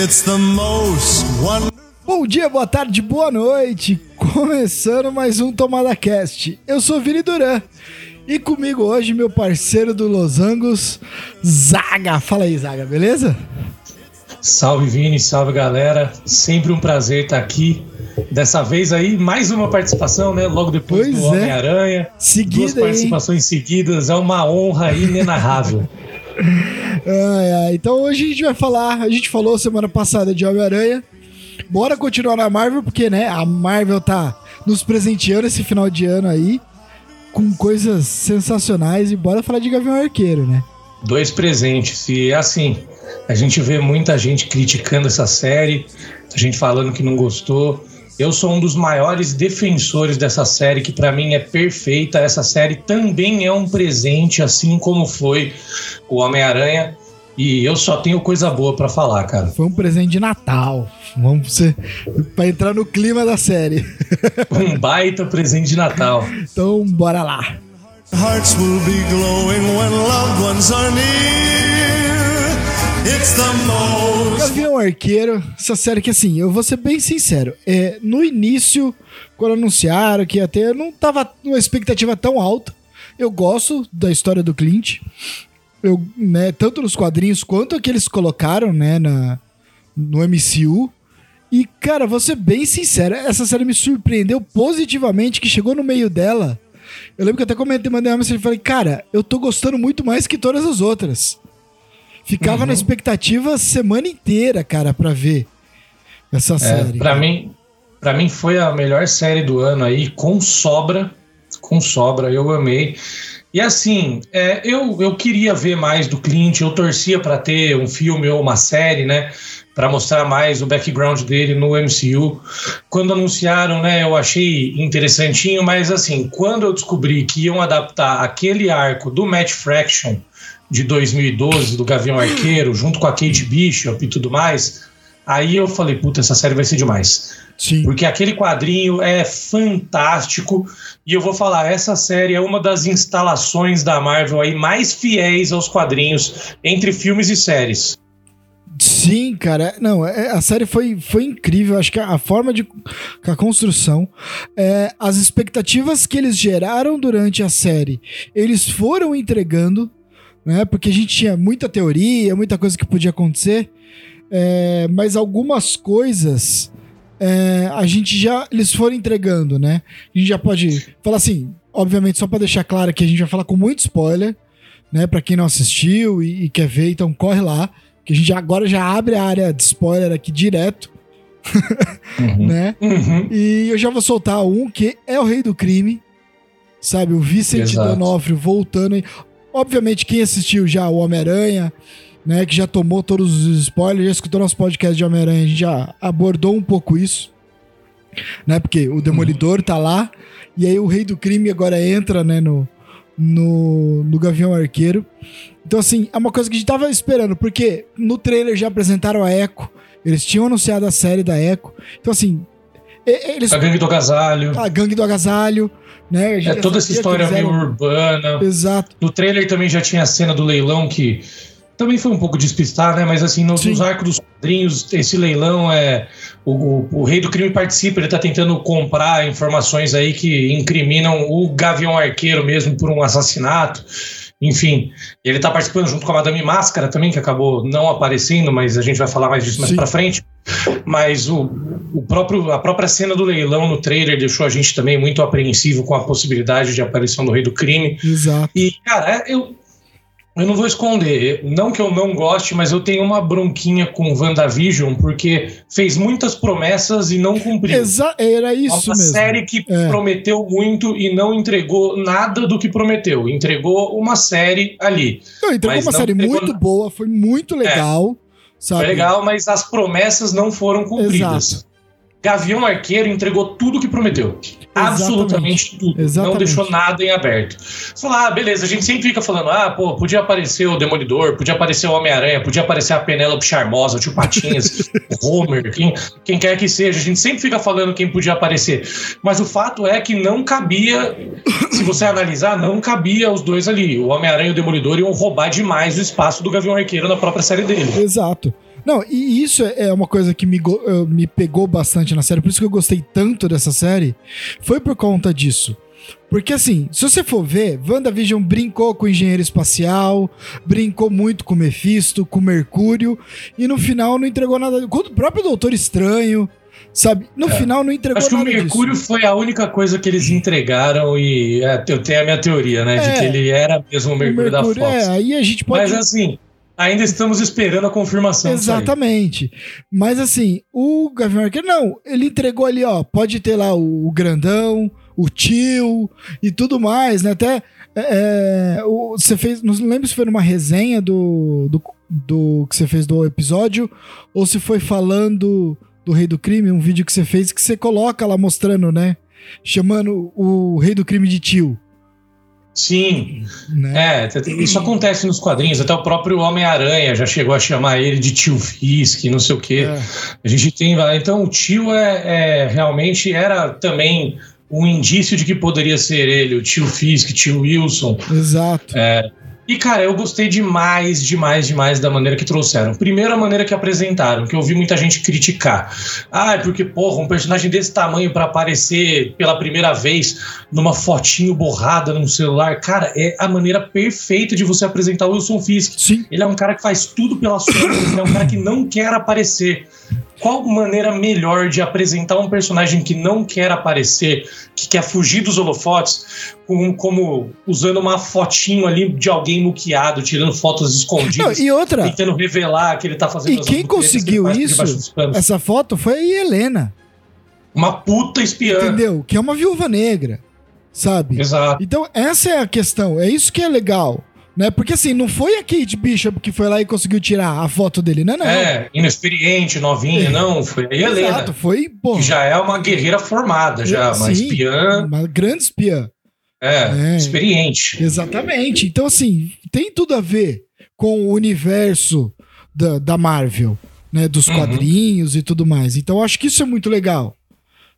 It's the most wonderful. Bom dia, boa tarde, boa noite. Começando mais um Tomada Cast. Eu sou Vini Duran. E comigo hoje, meu parceiro do Los Angeles, Zaga. Fala aí, Zaga, beleza? Salve Vini, salve galera. Sempre um prazer estar aqui. Dessa vez aí, mais uma participação, né? Logo depois Pois do é. Homem-Aranha. Seguida Duas aí, participações seguidas. É uma honra inenarrável. Então hoje a gente vai falar, a gente falou semana passada de Homem-Aranha. Bora continuar na Marvel, porque né, a Marvel tá nos presenteando esse final de ano aí com coisas sensacionais e bora falar de Gavião Arqueiro, né? Dois presentes. E é assim, a gente vê muita gente criticando essa série, a gente falando que não gostou. Eu sou um dos maiores defensores dessa série, que pra mim é perfeita. Essa série também é um presente, assim como foi o Homem-Aranha. E eu só tenho coisa boa pra falar, cara. Foi um presente de Natal. Vamos ser para entrar no clima da série. Um baita presente de Natal. Então, bora lá. Hearts will be glowing when loved ones are near. It's the most. Gavião Arqueiro, essa série que assim, eu vou ser bem sincero, é, no início, quando anunciaram que ia ter, eu não tava numa expectativa tão alta. Eu gosto da história do Clint. Eu, né, tanto nos quadrinhos quanto a que eles colocaram, né, na, no MCU. E, cara, vou ser bem sincero, essa série me surpreendeu positivamente, que chegou no meio dela. Eu lembro que eu até comentei, mandei uma mensagem e falei, cara, eu tô gostando muito mais que todas as outras. Ficava na expectativa a semana inteira, cara, pra ver essa É, série. para mim, para mim foi a melhor série do ano aí, com sobra, com sobra, eu amei. E assim, é, eu, eu queria ver mais do Clint, eu torcia para ter um filme ou uma série, né, para mostrar mais o background dele no MCU. Quando anunciaram, né, eu achei interessantinho, mas assim, quando eu descobri que iam adaptar aquele arco do Matt Fraction de 2012 do Gavião Arqueiro, junto com a Kate Bishop e tudo mais, aí eu falei, puta, essa série vai ser demais. Sim. Porque aquele quadrinho é fantástico. E eu vou falar, essa série é uma das instalações da Marvel aí mais fiéis aos quadrinhos entre filmes e séries. Sim, cara. Não, é- a série foi, foi incrível. Acho que a, a forma de. a construção. é, as expectativas que eles geraram durante a série, eles foram entregando, né? Porque a gente tinha muita teoria, muita coisa que podia acontecer. é, mas algumas coisas. é, a gente já. Eles foram entregando, né? A gente já pode falar assim. Obviamente, só pra deixar claro que a gente vai falar com muito spoiler, né? Pra quem não assistiu e, e quer ver, então corre lá que a gente agora já abre a área de spoiler aqui direto, né? Uhum. E eu já vou soltar um que é o rei do crime, sabe? O Vicente Exato. Donofrio voltando. Obviamente, quem assistiu já o Homem-Aranha, né? Que já tomou todos os spoilers, já escutou nosso podcast de Homem-Aranha, a gente já abordou um pouco isso, né? Porque o Demolidor tá lá, e aí o rei do crime agora entra, né? No, no, no Gavião Arqueiro. Então, assim, é uma coisa que a gente tava esperando, porque no trailer já apresentaram a Echo, eles tinham anunciado a série da Echo. Então, assim, eles. A Gangue do Agasalho. A gangue do agasalho, né? Gente É toda essa história meio urbana. Exato. No trailer também já tinha a cena do leilão que também foi um pouco despistar, né? Mas assim, nos, nos arcos dos quadrinhos, esse leilão é. O, o, o rei do crime participa, ele tá tentando comprar informações aí que incriminam o Gavião Arqueiro mesmo por um assassinato. Enfim, ele tá participando junto com a Madame Máscara também, que acabou não aparecendo, mas a gente vai falar mais disso mais Sim. pra frente. Mas o, o próprio, a própria cena do leilão no trailer deixou a gente também muito apreensivo com a possibilidade de aparição do rei do crime. Exato. E, cara, eu, eu não vou esconder. Não que eu não goste, mas eu tenho uma bronquinha com WandaVision, porque fez muitas promessas e não cumpriu. Exa era É isso uma mesmo. série que É. prometeu muito e não entregou nada do que prometeu. Entregou uma série ali. Não, entregou uma série entregou muito nada. boa, foi muito legal. Sabe? Foi legal, mas as promessas não foram cumpridas. Exato. Gavião Arqueiro entregou tudo que prometeu. Absolutamente tudo. Exatamente. Não deixou nada em aberto. Você fala, ah, beleza, a gente sempre fica falando, ah, pô, podia aparecer o Demolidor, podia aparecer o Homem-Aranha, podia aparecer a Penélope Charmosa, o tio Patinhas, o Homer, quem, quem quer que seja. A gente sempre fica falando quem podia aparecer. Mas o fato é que não cabia, se você analisar, não cabia os dois ali. O Homem-Aranha e o Demolidor iam roubar demais o espaço do Gavião Arqueiro na própria série dele. Exato. Não, e isso é uma coisa que me, me pegou bastante na série, por isso que eu gostei tanto dessa série, foi por conta disso. Porque assim, se você for ver, WandaVision brincou com o engenheiro espacial, brincou muito com o Mephisto, com o Mercúrio, e no final não entregou nada. Com o próprio Doutor Estranho, sabe? No é. final não entregou Acho nada. Acho que o Mercúrio disso. foi a única coisa que eles entregaram, e é, eu tenho a minha teoria, né? É, de que ele era mesmo o Mercúrio, o Mercúrio da Fox. É, aí a gente pode. Mas assim. Ainda estamos esperando a confirmação. Exatamente. Mas assim, o Gavião Arqueiro, não, ele entregou ali, ó, pode ter lá o, grandão, o tio e tudo mais, né? Até é, é você fez, não lembro se foi numa resenha do, do, do que você fez do episódio ou se foi falando do Rei do Crime, um vídeo que você fez que você coloca lá mostrando, né? Chamando o Rei do Crime de tio. Sim, né? é, isso acontece nos quadrinhos, até o próprio Homem-Aranha já chegou a chamar ele de tio Fisk, não sei o quê. É. A gente tem lá, então o tio é, é realmente era também um indício de que poderia ser ele, o tio Fisk, tio Wilson. Exato. É, e, cara, eu gostei demais, demais, demais da maneira que trouxeram. Primeiro, a maneira que apresentaram, que eu vi muita gente criticar. Ah, é porque, porra, um personagem desse tamanho para aparecer pela primeira vez numa fotinho borrada num celular. Cara, é a maneira perfeita de você apresentar o Wilson Fisk. Sim. Ele é um cara que faz tudo pela sua ele é um cara que não quer aparecer qual maneira melhor de apresentar um personagem que não quer aparecer, que quer fugir dos holofotes, como, como usando uma fotinho ali de alguém muqueado, tirando fotos escondidas. Não, e outra. Tentando revelar que ele tá fazendo E quem conseguiu isso, essa foto, foi a Helena. Uma puta espiã. Entendeu? Que é uma viúva negra. Sabe? Exato. Então, essa é a questão. É isso que é legal. Né? Porque assim, não foi a Kate Bishop que foi lá e conseguiu tirar a foto dele, não, não. É, inexperiente, novinha, é. não. Foi a Helena. Exato, foi, pô. Que já é uma guerreira formada, já, uma Sim, espiã. Uma grande espiã. É, é, experiente. Exatamente. Então, assim, tem tudo a ver com o universo da, da Marvel, né? Dos uhum. quadrinhos e tudo mais. Então, acho que isso é muito legal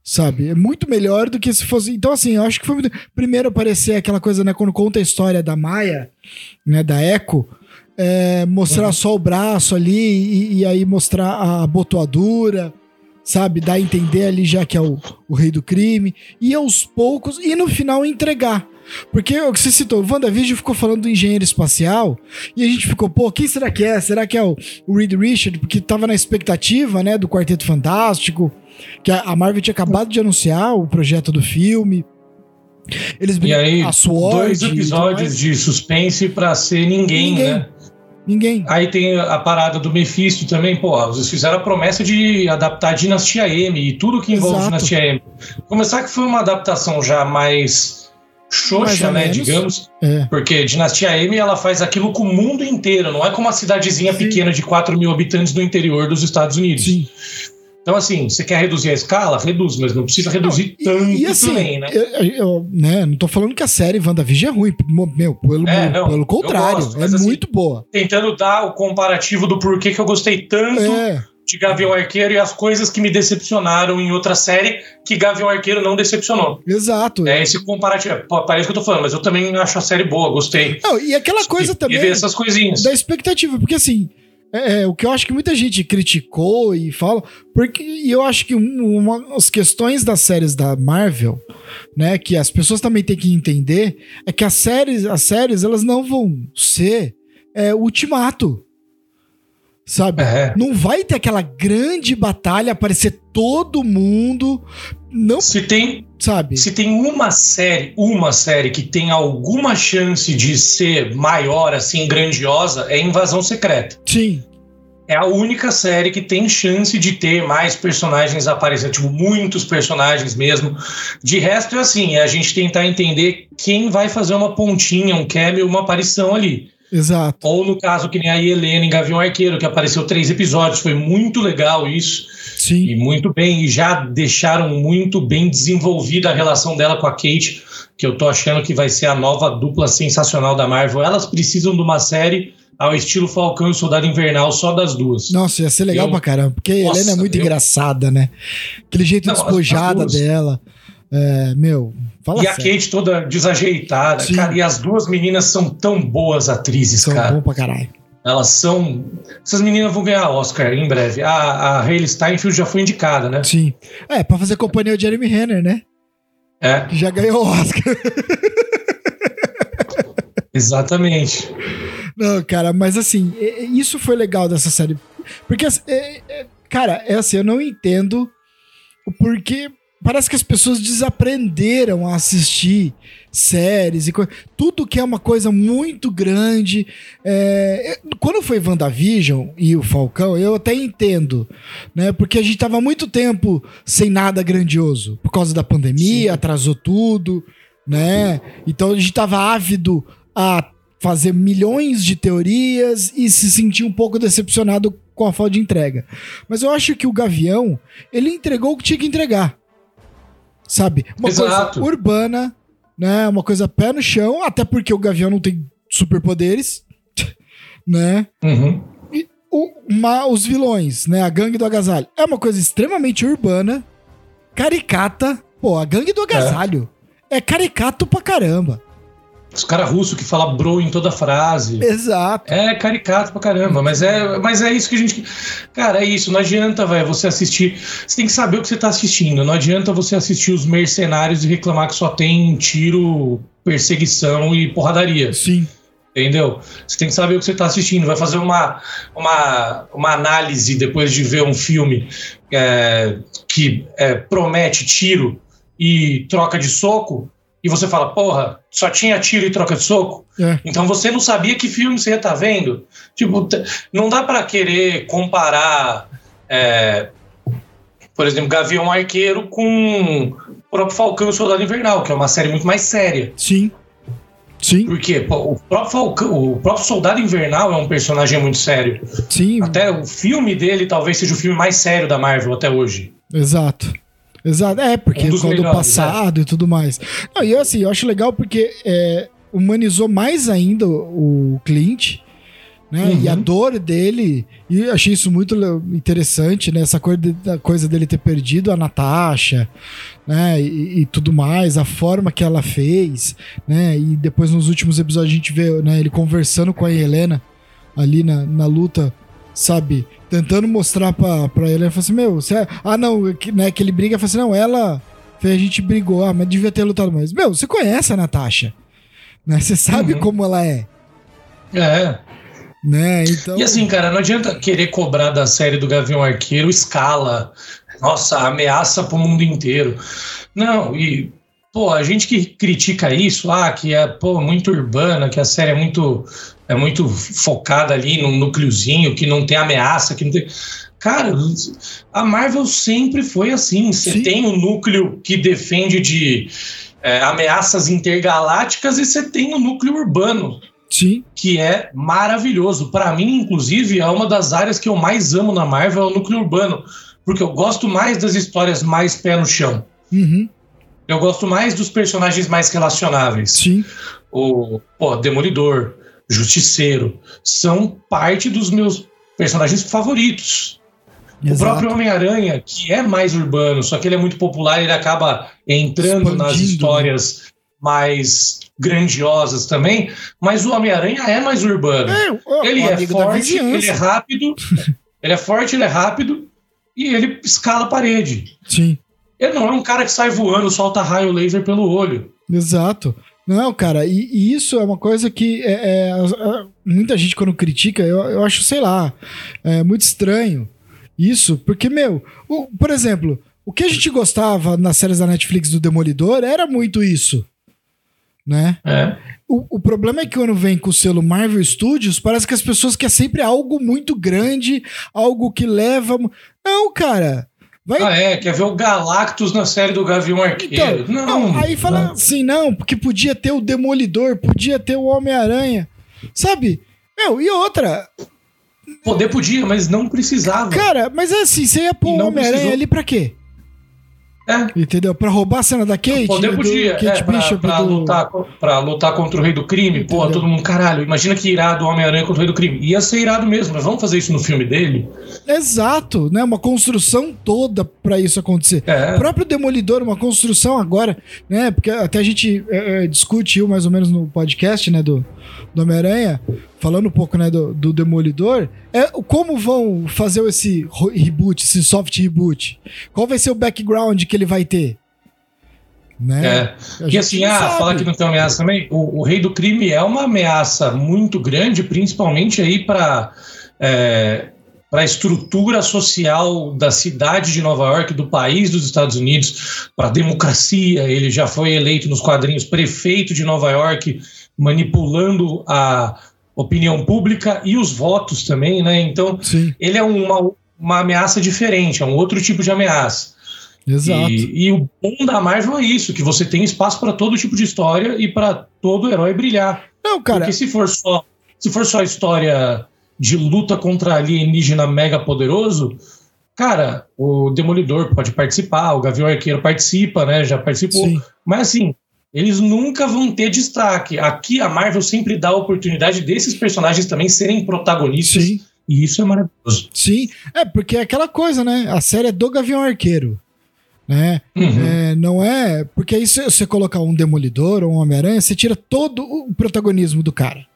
sabe? É muito melhor do que se fosse. Então, assim, eu acho que foi muito. Primeiro aparecer aquela coisa, né? Quando conta a história da Maia, né? Da Echo, é, mostrar uhum. só o braço ali e, e, aí mostrar a botoadura, sabe? Dar a entender ali já que é o, o rei do crime. E aos poucos, e no final entregar. Porque o que você citou, o WandaVision ficou falando do engenheiro espacial e a gente ficou, pô, quem será que é? Será que é o, o Reed Richard? Porque tava na expectativa, né, do Quarteto Fantástico que a Marvel tinha acabado de anunciar o projeto do filme. Eles e aí, a Sword, dois episódios de suspense para ser ninguém, ninguém, né? Ninguém. Aí tem a parada do Mephisto também, pô, eles fizeram a promessa de adaptar a Dinastia M e tudo que envolve Exato. Dinastia M. Começar que foi uma adaptação já mais xoxa, né, menos. digamos, é. porque Dinastia M ela faz aquilo com o mundo inteiro, não é como uma cidadezinha Sim. pequena de 4 mil habitantes no interior dos Estados Unidos. Sim. Então, assim, você quer reduzir a escala? Reduz, mas não precisa reduzir não, tanto e, assim, também, né? Eu, eu, né? Não tô falando que a série WandaVision é ruim. Meu, pelo, é, não, pelo contrário, gosto, é assim, muito boa. Tentando dar o comparativo do porquê que eu gostei tanto é. De Gavião Arqueiro e as coisas que me decepcionaram em outra série que Gavião Arqueiro não decepcionou. Exato. É esse comparativo. Parece que eu tô falando, mas eu tambem acho a série boa, gostei. Não, e aquela coisa e, também. E ver essas coisinhas. Da expectativa, porque assim é, é, o que eu acho que muita gente criticou e fala, porque eu acho que uma das questões das séries da Marvel, né, que as pessoas também têm que entender, é que as séries, as séries elas não vão ser é, ultimato. Sabe? É. Não vai ter aquela grande batalha, aparecer todo mundo. Não, se tem, sabe? Se tem uma série, uma série que tem alguma chance de ser maior, assim, grandiosa, é Invasão Secreta. Sim. É a única série que tem chance de ter mais personagens aparecendo, tipo, muitos personagens mesmo. De resto, é assim, é a gente tentar entender quem vai fazer uma pontinha, um cameo, uma aparição ali. Exato. Ou no caso que nem a Helena em Gavião Arqueiro, que apareceu três episódios, foi muito legal isso. Sim. E muito bem, e já deixaram muito bem desenvolvida a relação dela com a Kate, que eu tô achando que vai ser a nova dupla sensacional da Marvel. Elas precisam de uma série ao estilo Falcão e Soldado Invernal, só das duas. Nossa, ia ser legal eu... pra caramba, porque a Helena é muito eu... engraçada, né? Aquele jeito Não, despojada dela. É, meu, fala E sério. a Kate toda desajeitada, Sim. cara, e as duas meninas são tão boas atrizes, são cara. São bom pra caralho. Elas são. Essas meninas vão ganhar Oscar em breve. A, a Hayley Steinfeld já foi indicada, né? Sim. É, pra fazer companhia ao Jeremy Renner, né? É. Que já ganhou o Oscar. Exatamente. Não, cara, mas assim, isso foi legal dessa série. Porque, é, é, cara, é assim, eu não entendo o porquê parece que as pessoas desaprenderam a assistir séries e tudo que é uma coisa muito grande. É, quando foi WandaVision e o Falcão, eu até entendo, né? Porque a gente tava muito tempo sem nada grandioso por causa da pandemia, Sim. atrasou tudo, né? Então a gente tava ávido a fazer milhões de teorias e se sentir um pouco decepcionado com a falta de entrega. Mas eu acho que o Gavião, ele entregou o que tinha que entregar sabe? Uma Exato. coisa urbana, né? Uma coisa pé no chão, até porque o Gavião não tem superpoderes, né? Uhum. E o, uma, os vilões, né? A gangue do agasalho. É uma coisa extremamente urbana, caricata. Pô, a gangue do agasalho é, é caricato pra caramba. Os caras russos que falam bro em toda frase. Exato. É caricato pra caramba, mas é, mas é isso que a gente. Cara, é isso. Não adianta, velho, você assistir. Você tem que saber o que você tá assistindo. Não adianta você assistir os mercenários e reclamar que só tem tiro, perseguição e porradaria. Sim. Entendeu? Você tem que saber o que você está assistindo. Vai fazer uma, uma, uma análise depois de ver um filme é, que é, promete tiro e troca de soco e você fala, porra, só tinha tiro e troca de soco. É. Então você não sabia que filme você ia estar tá vendo. Tipo, não dá para querer comparar, é, por exemplo, Gavião Arqueiro com o próprio Falcão e o Soldado Invernal, que é uma série muito mais séria. Sim. Sim. Porque o, próprio Falcão, o próprio Soldado Invernal é um personagem muito sério. Sim. Até o filme dele talvez seja o filme mais sério da Marvel até hoje. Exato. Exato, é, porque um do passado né? e tudo mais. Não, e assim, eu acho legal porque é, humanizou mais ainda o Clint, né? Uhum. E a dor dele, e eu achei isso muito interessante, né? Essa coisa, de, coisa dele ter perdido a Natasha, né? E, e, tudo mais, a forma que ela fez, né? E depois nos últimos episódios a gente vê né, ele conversando com a Helena ali na, na luta, sabe? Tentando mostrar pra, pra ele. Ele falou assim: Meu, você. É... Ah, não, que, né, que ele briga. Falou assim: Não, ela. A gente brigou, ah, mas devia ter lutado mais. Meu, você conhece a Natasha. Né? Você sabe uhum. como ela é. É. Né? Então... E assim, cara, não adianta querer cobrar da série do Gavião Arqueiro escala. Nossa, ameaça pro mundo inteiro. Não, e pô, a gente que critica isso, ah, que é pô, muito urbana, que a série é muito é muito focada ali num núcleozinho, que não tem ameaça, que não tem. Cara, a Marvel sempre foi assim. Você tem um núcleo que defende de é, ameaças intergalácticas e você tem o um núcleo urbano. Sim. Que é maravilhoso. Para mim, inclusive, é uma das áreas que eu mais amo na Marvel, é o núcleo urbano. Porque eu gosto mais das histórias mais pé no chão. Uhum. Eu gosto mais dos personagens mais relacionáveis. Sim. O pô, Demolidor, Justiceiro, são parte dos meus personagens favoritos. Exato. O próprio Homem-Aranha, que é mais urbano, só que ele é muito popular, ele acaba entrando Expandindo, nas né? histórias mais grandiosas também, mas o Homem-Aranha é mais urbano. É, ele é forte, ele é rápido, ele é forte, ele é rápido e ele escala a parede. Sim. Ele não é um cara que sai voando, solta raio laser pelo olho. Exato. Não, cara, e, e, isso é uma coisa que é, é, é, muita gente quando critica, eu, eu acho, sei lá, é muito estranho isso, porque, meu, o, por exemplo, o que a gente gostava nas séries da Netflix do Demolidor era muito isso, né? É. O, o problema é que quando vem com o selo Marvel Studios, parece que as pessoas querem sempre algo muito grande, algo que leva... Não, cara... Vai... Ah, é, quer ver o Galactus na série do Gavião Arqueiro. Então, não, não, Aí fala não. assim, não, porque podia ter o Demolidor, podia ter o Homem-Aranha. Sabe? Meu, e outra. Poder podia, mas não precisava. Cara, mas é assim, você ia pôr o Homem-Aranha ali pra quê? É. Entendeu? Pra roubar a cena da Kate? Poder podia, Kate é, pra, Bishop pra, do... lutar, pra lutar contra o Rei do Crime. Entendeu? Pô, todo mundo, caralho, imagina que irado o Homem-Aranha contra o Rei do Crime. Ia ser irado mesmo, mas vamos fazer isso no filme dele? Exato, né? Uma construção toda pra isso acontecer. É. O próprio Demolidor, uma construção agora, né? Porque até a gente é, é discutiu mais ou menos no podcast, né, do, do Homem-Aranha, falando um pouco né, do, do Demolidor, é como vão fazer esse reboot, esse soft reboot? Qual vai ser o background que ele vai ter? Né? É. E assim, ah, falar que não tem ameaça também. O, o Rei do Crime é uma ameaça muito grande, principalmente aí para para a estrutura social da cidade de Nova York, do país dos Estados Unidos, para a democracia. Ele já foi eleito nos quadrinhos prefeito de Nova York, manipulando a opinião pública e os votos também, né? Então, Sim, ele é uma, uma ameaça diferente, é um outro tipo de ameaça. exato. E, e o bom da Marvel é isso, que você tem espaço para todo tipo de história e para todo herói brilhar. Não, cara, Porque se for só se for só história de luta contra alienígena mega poderoso, cara, o Demolidor pode participar, o Gavião Arqueiro participa, né? Já participou. sim. Mas assim, eles nunca vão ter destaque. Aqui a Marvel sempre dá a oportunidade desses personagens também serem protagonistas. Sim. E isso é maravilhoso. Sim, é porque é aquela coisa, né? A série é do Gavião Arqueiro, né? Uhum. É, não é. Porque aí se você colocar um Demolidor ou um Homem-Aranha, você tira todo o protagonismo do cara.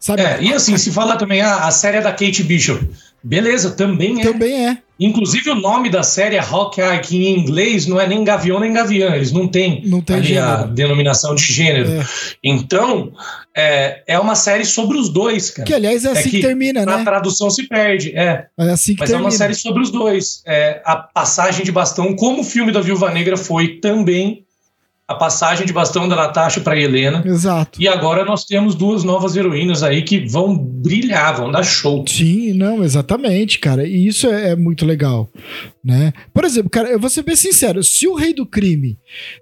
Sabe? É, e assim, se falar também, ah, a série é da Kate Bishop. Beleza, também é. Também é. Inclusive o nome da série é Hawkeye, que em inglês não é nem Gavião nem Gavião, eles não têm Não tem ali a gênero. denominação de gênero. É. Então, é, é uma série sobre os dois, cara. Que aliás é assim que, que termina, Na né? tradução se perde, é. É assim que Mas é termina. uma série sobre os dois. É, a passagem de bastão, como o filme da Viúva Negra foi também a passagem de bastão da Natasha para Helena. Exato. E agora nós temos duas novas heroínas aí que vão brilhar, vão dar show. Sim, não, exatamente, cara. E isso é, é muito legal, né? Por exemplo, cara, eu vou ser bem sincero, se o Rei do Crime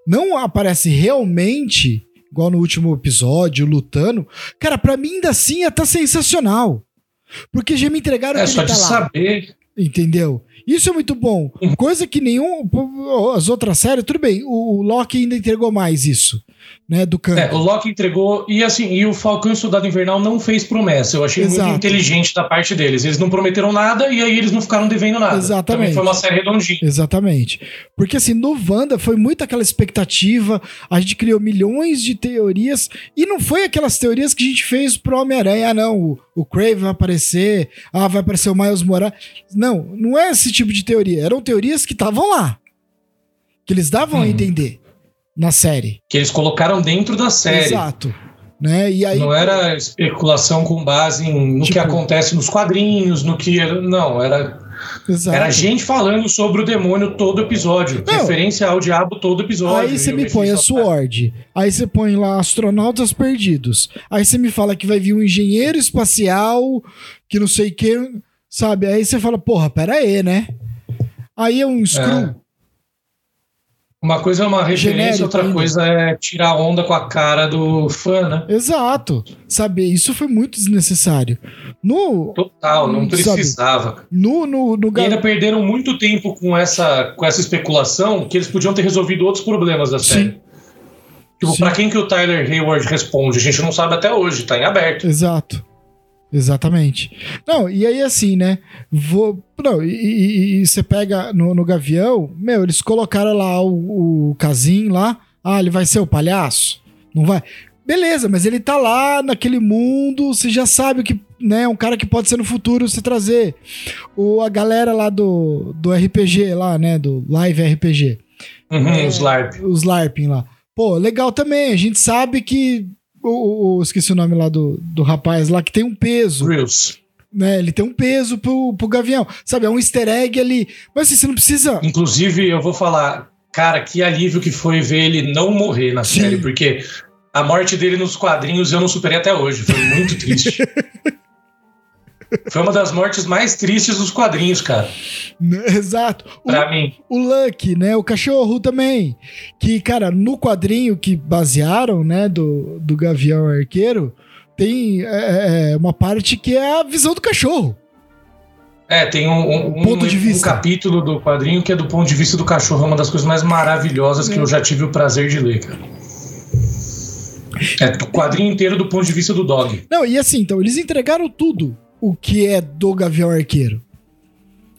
não aparece realmente, igual no último episódio, lutando, cara, pra mim ainda assim é tá sensacional. Porque já me entregaram É que só ele de tá lá, saber. entendeu? Isso é muito bom. Coisa que nenhum. As outras séries, tudo bem, o, o Loki ainda entregou mais isso, né? Do canto. É, o Loki entregou. E assim, e o Falcão e o Soldado Invernal não fez promessa. Eu achei Exato. muito inteligente da parte deles. Eles não prometeram nada e aí eles não ficaram devendo nada. Exatamente. Também foi uma série redondinha. Exatamente. Porque assim, no Wanda foi muito aquela expectativa, a gente criou milhões de teorias, e não foi aquelas teorias que a gente fez pro Homem-Aranha, ah não, o, o Crave vai aparecer, ah, vai aparecer o Miles Morales. Não, não é esse tipo de teoria, eram teorias que estavam lá, que eles davam a Uhum. entender na série. Que eles colocaram dentro da série. Exato. Né? E aí, Não era especulação com base em, no Tipo- que acontece nos quadrinhos, no que. Não, era, exato. era gente falando sobre o demônio todo episódio. Não. Referência ao diabo todo episódio. Aí você me põe a Sword. Aí você põe lá astronautas perdidos. Aí você me fala que vai vir um engenheiro espacial, que não sei o que, sabe? Aí você fala, porra, pera aí, né? Aí é um Screw. É. Uma coisa é uma referência, Genérico outra ainda. coisa é tirar onda com a cara do fã, né? Exato. Sabe? Isso foi muito desnecessário. No. Total, não sabe? precisava. No. No. no E ainda perderam muito tempo com essa, com essa especulação que eles podiam ter resolvido outros problemas da série. Tipo, Sim. pra quem que o Tyler Hayward responde? A gente não sabe até hoje, tá em aberto. Exato. Exatamente. Não, e aí assim, né? Vou. Não, e- e e você pega no, no Gavião, meu, eles colocaram lá o, o Casim lá. Ah, ele vai ser o palhaço? Não vai? Beleza, mas ele tá lá naquele mundo, você já sabe que, né, um cara que pode ser no futuro você trazer. O, a galera lá do, do RPG lá, né, do Live RPG Uhum, É. Os LARP. os LARPing lá. Pô, legal também. A gente sabe que. O, o- esqueci o nome lá do, do rapaz lá, que tem um peso, Reels. né? Ele tem um peso pro, pro Gavião. Sabe, é um easter egg ali. Mas assim, você não precisa. Inclusive, eu vou falar, cara, que alívio que foi ver ele não morrer na Sim. série, porque a morte dele nos quadrinhos eu não superei até hoje. Foi muito triste. Foi uma das mortes mais tristes dos quadrinhos, cara. né, Exato. O, Pra mim. o Lucky, né? O cachorro também. Que, cara, no quadrinho que basearam, né, do, do Gavião Arqueiro, tem é, é, uma parte que é a visão do cachorro. É, tem um, um, Ponto de um vista. capítulo do quadrinho que é do ponto de vista do cachorro, é uma das coisas mais maravilhosas que eu já tive o prazer de ler, cara. É o quadrinho inteiro do ponto de vista do dog. Não, e assim, então, eles entregaram tudo o que é do Gavião Arqueiro.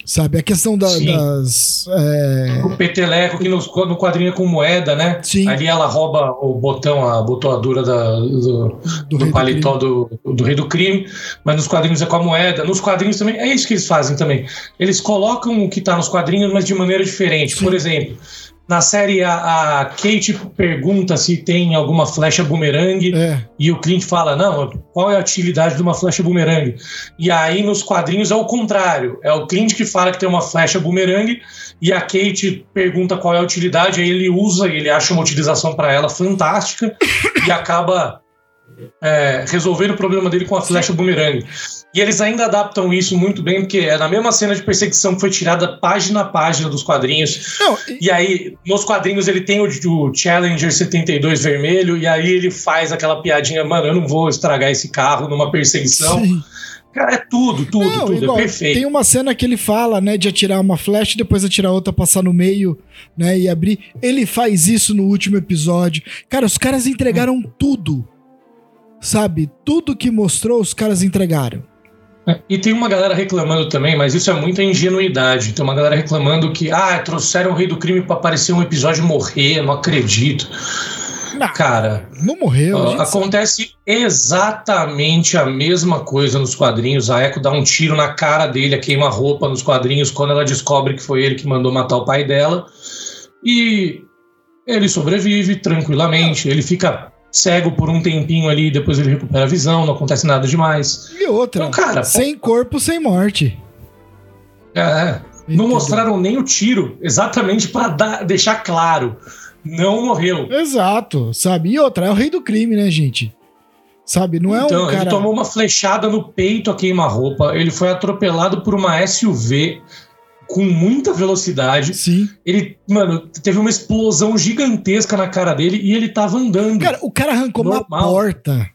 Sabe? A questão da- das. é, O peteleco que no, no quadrinho é com moeda, né? Sim. Ali ela rouba o botão, a botoadura da, do, Do do, rei do paletó do, do rei do crime, mas nos quadrinhos é com a moeda. Nos quadrinhos também, é isso que eles fazem também. Eles colocam o que tá nos quadrinhos, mas de maneira diferente. Sim. Por exemplo, na série a, a Kate pergunta se tem alguma flecha bumerangue. é, E o Clint fala: não, qual é a utilidade de uma flecha bumerangue? E aí nos quadrinhos é o contrário. É o Clint que fala que tem uma flecha bumerangue e a Kate pergunta qual é a utilidade, aí ele usa, ele acha uma utilização para ela fantástica e acaba é, resolvendo o problema dele com a flecha bumerangue. E eles ainda adaptam isso muito bem, porque é na mesma cena de perseguição que foi tirada página a página dos quadrinhos. Não, e- E aí, nos quadrinhos, ele tem o, o Challenger 72 vermelho, e aí ele faz aquela piadinha, mano, eu não vou estragar esse carro numa perseguição. sim. Cara, é tudo, tudo, Não, tudo, igual, é perfeito. Tem uma cena que ele fala, né, de atirar uma flecha, depois atirar outra, passar no meio, né, e abrir. Ele faz isso no último episódio. Cara, os caras entregaram tudo. Sabe? Tudo que mostrou, os caras entregaram. E tem uma galera reclamando também, mas isso é muita ingenuidade. Tem uma galera reclamando que, ah, trouxeram o Rei do Crime pra aparecer um episódio e morrer, não acredito. Não, Cara, não morreu. a Ó, gente sabe. acontece exatamente a mesma coisa nos quadrinhos. A Echo dá um tiro na cara dele, a queima-roupa nos quadrinhos, quando ela descobre que foi ele que mandou matar o pai dela. E ele sobrevive tranquilamente. Ele fica cego por um tempinho ali, depois ele recupera a visão, não acontece nada demais. E outra, Então, cara, sem corpo, sem morte. É, não Entendeu? mostraram nem o tiro, exatamente para deixar claro. Não morreu. Exato, sabe? E outra, é o rei do crime, né, gente? Sabe? Não é então, um cara. ele tomou uma flechada no peito a queima-roupa, ele foi atropelado por uma SUV com muita velocidade. Sim. Ele, mano, teve uma explosão gigantesca na cara dele e ele tava andando. Cara, o cara arrancou uma Normal. porta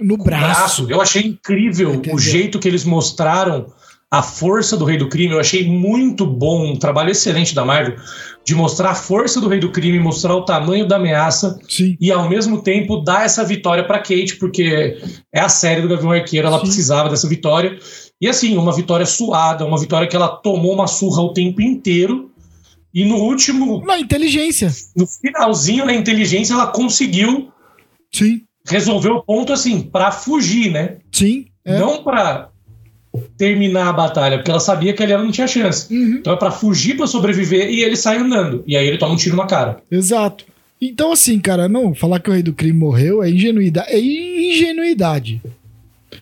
no com o braço. Eu achei incrível Entendeu? o jeito que eles mostraram a força do Rei do Crime. Eu achei muito bom, um trabalho excelente da Marvel de mostrar a força do Rei do Crime, mostrar o tamanho da ameaça Sim. e ao mesmo tempo dar essa vitória para Kate, porque é a série do Gavião Arqueiro, ela Sim. precisava dessa vitória. E assim, uma vitória suada, uma vitória que ela tomou uma surra o tempo inteiro. E no último, Na inteligência. no finalzinho, na inteligência, ela conseguiu Sim. resolver o ponto assim, para fugir, né? Sim. É. Não para terminar a batalha, porque ela sabia que ali ela não tinha chance. Uhum. Então é para fugir, para sobreviver e ele sai andando. E aí ele toma um tiro na cara. Exato. Então, assim, cara, não falar que o rei do crime morreu é ingenuidade. É ingenuidade.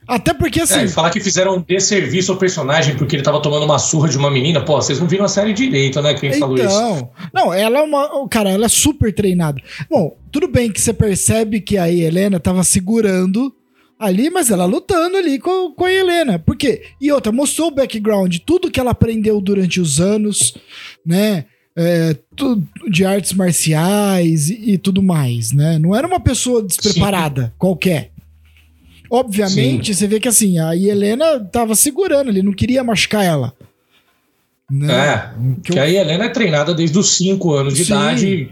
Até porque, assim. É, falar que fizeram um desserviço ao personagem porque ele tava tomando uma surra de uma menina, pô, vocês não viram a série direito, né? Quem falou isso? Então, não, ela é uma. Cara, ela é super treinada. Bom, tudo bem que você percebe que a Helena tava segurando ali, mas ela lutando ali com, com a Helena. Por quê? E outra, mostrou o background, tudo que ela aprendeu durante os anos, né? É, tu- de artes marciais e, e tudo mais, né? Não era uma pessoa despreparada qualquer. Obviamente, você vê que assim, a Helena tava segurando ali, não queria machucar ela. Né? É, Que que a Helena é treinada desde os 5 anos de Sim. idade,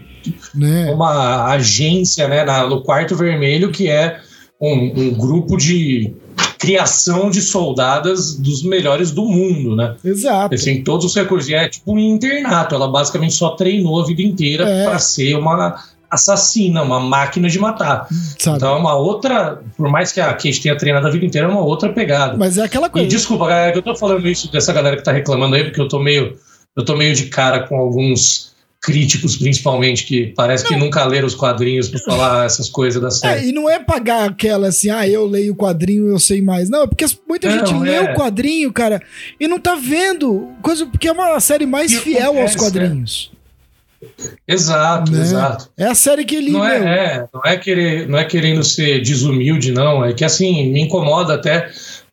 né? uma agência né, na- no Quarto Vermelho, que é um, um grupo de criação de soldadas dos melhores do mundo, né? Exato. Assim, todos os recursos. E É tipo um internato. Ela basicamente só treinou a vida inteira É. para ser uma assassina, uma máquina de matar. sabe? Então é uma outra. Por mais que a Kate tenha treinado a vida inteira, é uma outra pegada. Mas é aquela E coisa. desculpa, galera, que eu tô falando isso dessa galera que tá reclamando aí, porque eu tô meio. Eu tô meio de cara com alguns críticos, principalmente, que parece que nunca leram os quadrinhos pra falar essas coisas da É, série. e não é pagar aquela assim, ah, eu leio o quadrinho, eu sei mais. Não, é porque muita Não, gente lê é. o quadrinho, cara, e não tá vendo. Coisa, porque é uma série mais E fiel aos acontece, quadrinhos. Exato, né? exato. É a série que ele Não é, é, não é querer, não é querendo ser desumilde, não. É que assim me incomoda até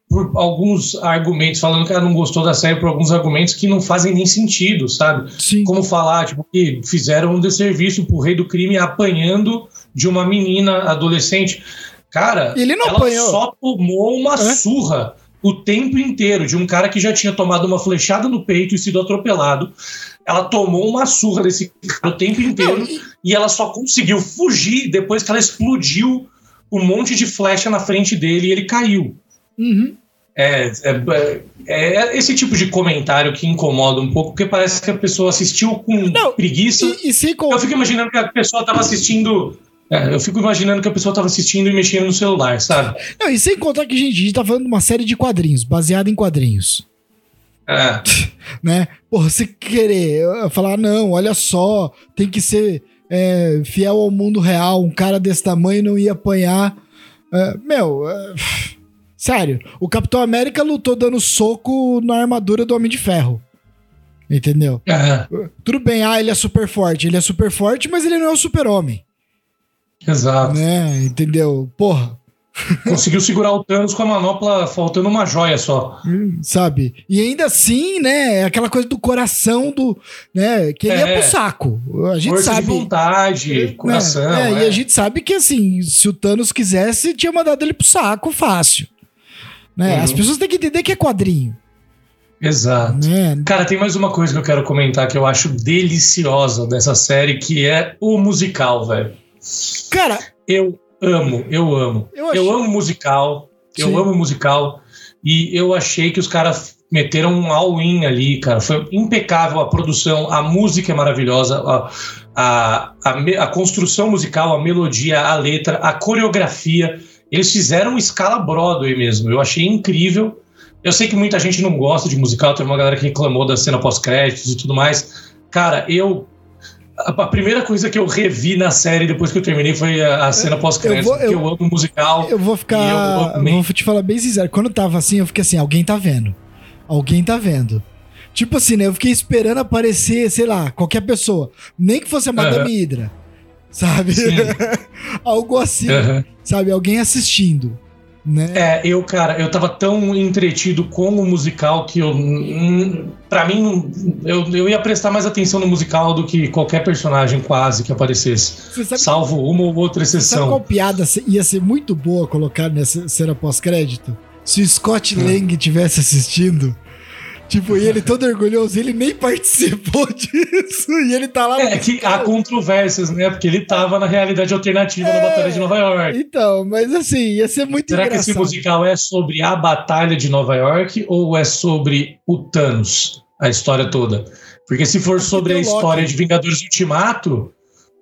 por alguns argumentos falando que ela não gostou da série por alguns argumentos que não fazem nem sentido, sabe? Sim. Como falar, tipo, que fizeram um desserviço pro rei do crime apanhando de uma menina adolescente. Cara, Ele não ela apanhou. só tomou uma É? surra o tempo inteiro de um cara que já tinha tomado uma flechada no peito e sido atropelado. Ela tomou uma surra desse cara o tempo inteiro e- ela só conseguiu fugir depois que ela explodiu um monte de flecha na frente dele e ele caiu. Uhum. É, é, é, esse tipo de comentário que incomoda um pouco, porque parece que a pessoa assistiu com Não, preguiça. E, e con- Eu fico imaginando que a pessoa tava assistindo. É, eu fico imaginando que a pessoa tava assistindo e mexendo no celular, sabe? Não, e sem contar que, gente, a gente tá falando de uma série de quadrinhos, baseada em quadrinhos. É, né? Porra, você querer falar, não, olha só, tem que ser é, fiel ao mundo real, um cara desse tamanho não ia apanhar. É, meu, é, sério, o Capitão América lutou dando soco na armadura do Homem de Ferro. Entendeu? é, Tudo bem, ah, ele é super forte, ele é super forte, mas ele não é o super-homem, exato. né? Entendeu? Porra, Conseguiu segurar o Thanos com a manopla faltando uma joia só. sabe? E ainda assim, né, é aquela coisa do coração do, né, que ele ia É. pro saco. A gente Força sabe. de vontade, coração. É, é. E a gente sabe que, assim, se o Thanos quisesse, tinha mandado ele pro saco fácil. Né? Uhum. As pessoas têm que entender que é quadrinho. Exato. Né? Cara, tem mais uma coisa que eu quero comentar que eu acho deliciosa dessa série, que é o musical, velho. Cara, Eu amo, eu amo. Eu Eu, amo musical, eu Sim. amo musical. E eu achei que os caras meteram um all-in ali, cara. Foi impecável a produção, a música é maravilhosa, a, a, a, a construção musical, a melodia, a letra, a coreografia. Eles fizeram escala Broadway mesmo. Eu achei incrível. Eu sei que muita gente não gosta de musical, teve uma galera que reclamou da cena pós-créditos e tudo mais. Cara, eu. A primeira coisa que eu revi na série depois que eu terminei foi a, a cena pós-créditos, vou- porque eu- eu amo musical. eu vou ficar. eu vou te falar bem sincero. Quando tava assim, eu fiquei assim: alguém tá vendo. Alguém tá vendo. Tipo assim, né? Eu fiquei esperando aparecer, sei lá, qualquer pessoa. Nem que fosse a Madame Aham. Hydra. Sabe? Algo assim. Aham. Sabe? Alguém assistindo. Né? É, eu, cara, eu tava tão entretido com o musical que eu. hum, Pra mim, eu, eu ia prestar mais atenção no musical do que qualquer personagem quase que aparecesse. Sabe Salvo uma ou outra Sabe exceção. qual piada ia ser muito boa colocar nessa cena pós-crédito? Se o Scott Hum. Lang tivesse assistindo. Tipo, e ele todo orgulhoso, ele nem participou disso. E ele tá lá no É que há controvérsias, né? Porque ele tava na realidade alternativa na Batalha de Nova York. Então, mas assim, ia ser muito Será que engraçado. esse musical é sobre a Batalha de Nova York ou é sobre o Thanos, a história toda? Porque se for sobre a Loki. história de Vingadores Ultimato,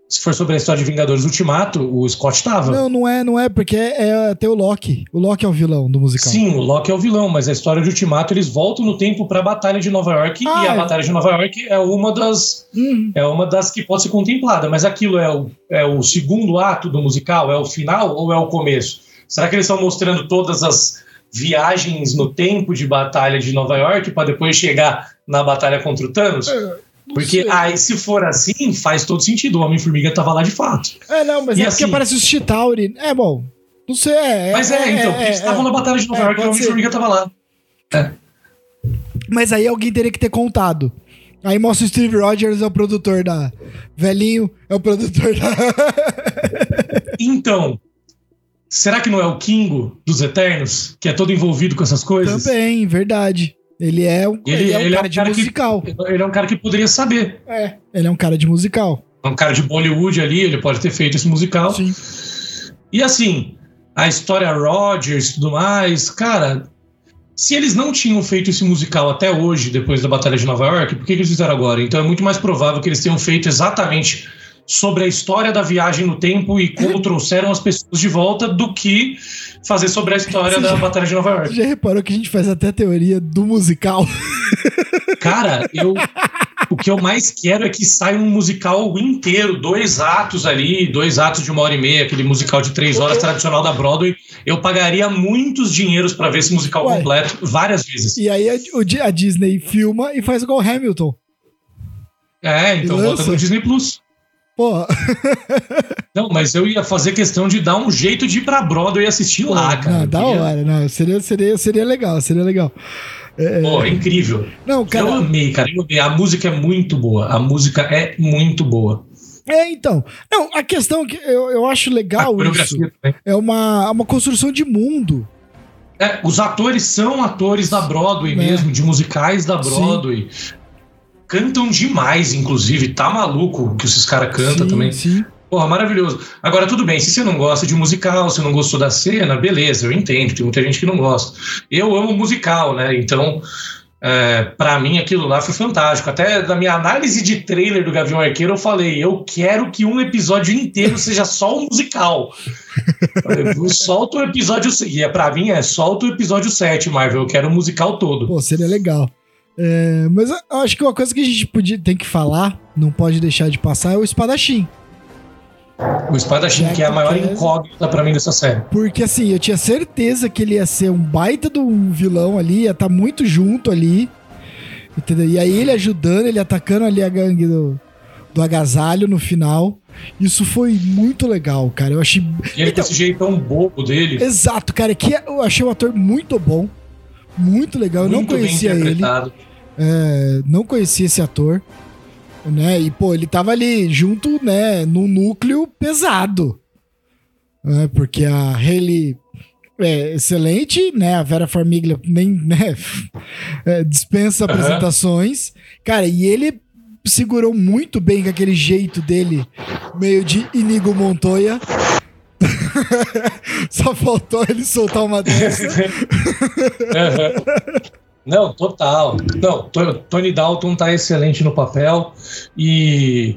se for sobre a história de Vingadores Ultimato, o Scott tava. Não, não é, não é, porque é, é tem o Loki. O Loki é o vilão do musical. Sim, o Loki é o vilão, mas a história de Ultimato eles voltam no tempo para a Batalha de Nova York Ah, e a é. Batalha de Nova York é uma das Uhum. é uma das que pode ser contemplada, mas aquilo é o, é o segundo ato do musical, é o final ou é o começo? Será que eles estão mostrando todas as viagens no tempo de Batalha de Nova York para depois chegar na batalha contra o Thanos? Não Porque sei. aí, se for assim, faz todo sentido. O Homem-Formiga tava lá de fato. É, não, mas E é porque assim- aparece os Chitauri. É bom. Não sei, é. Mas é, então, porque eles estavam na Batalha de Nova É, York e o. Homem-Formiga tava lá. Mas aí alguém teria que ter contado. Aí mostra o Steve Rogers é o produtor da. Velhinho é o produtor da. Então, será que não é o Kingo dos Eternos, que é todo envolvido com essas coisas? Também, verdade. Ele é um, Ele- ele é um ele é cara um de cara que- musical. Ele é um cara que poderia saber. É. Ele é um cara de musical. É um cara de Bollywood ali, ele pode ter feito esse musical. Sim. E assim, a história Rogers e tudo mais, cara, se eles não tinham feito esse musical até hoje, depois da Batalha de Nova York, por que, que eles fizeram agora? Então é muito mais provável que eles tenham feito exatamente sobre a história da viagem no tempo e como trouxeram as pessoas de volta do que fazer sobre a história Sim. da Batalha de Nova Você York. já reparou que a gente faz até a teoria do musical? Cara, eu. O que eu mais quero é que saia um musical inteiro, dois atos ali, dois atos de uma hora e meia, aquele musical de três horas tradicional da Broadway. Eu pagaria muitos dinheiros pra ver esse musical Ué. completo várias vezes. E aí a, a Disney filma e faz igual Hamilton. É, então lança. no Disney Plus. Pô, Não, mas eu ia fazer questão de dar um jeito de ir pra Broadway e assistir lá, cara. não, Eu da queria- hora, não. Seria, seria, seria legal, seria legal. Pô, é incrível. Não, Eu cara. amei, cara. Eu amei. A música é muito boa. A música é muito boa. É, então. Não, a questão que eu, eu acho legal isso. também. É uma, uma construção de mundo. É, os atores são atores da Broadway É. mesmo, de musicais da Sim. Cantam demais, inclusive. Tá maluco que esses caras cantam sim, também. Sim. Porra, maravilhoso. Agora, tudo bem, se você não gosta de musical, se não gostou da cena, beleza, eu entendo, tem muita gente que não gosta. Eu amo musical, né? Então, é, para mim aquilo lá foi fantástico. Até na minha análise de trailer do Gavião Arqueiro, eu falei: eu quero que um episódio inteiro seja só um musical. solta o episódio. E é, pra mim é solta o episódio 7, Marvel. Eu quero o musical todo. Pô, seria legal. É, mas eu acho que uma coisa que a gente podia, tem que falar, não pode deixar de passar, é o espadachim. O espadachim, que é a maior incógnita para mim dessa série. Porque assim, eu tinha certeza que ele ia ser um baita do vilão ali, ia estar tá muito junto ali. Entendeu? E aí ele ajudando, ele atacando ali a gangue do, do agasalho no final. Isso foi muito legal, cara. Eu achei. E ele então, com esse jeitão bobo dele. Exato, cara. Que eu achei o ator muito bom. Muito legal. Eu muito não conhecia ele. É, não conhecia esse ator né? E, pô, ele tava ali junto, né, no núcleo pesado. Né? Porque a Haley é excelente, né? A Vera Farmiga nem né, é, dispensa apresentações. Uhum. Cara, e ele segurou muito bem com aquele jeito dele, meio de Inigo Montoya. Só faltou ele soltar uma dessa. uhum. Não, total. Não, Tony Dalton tá excelente no papel e,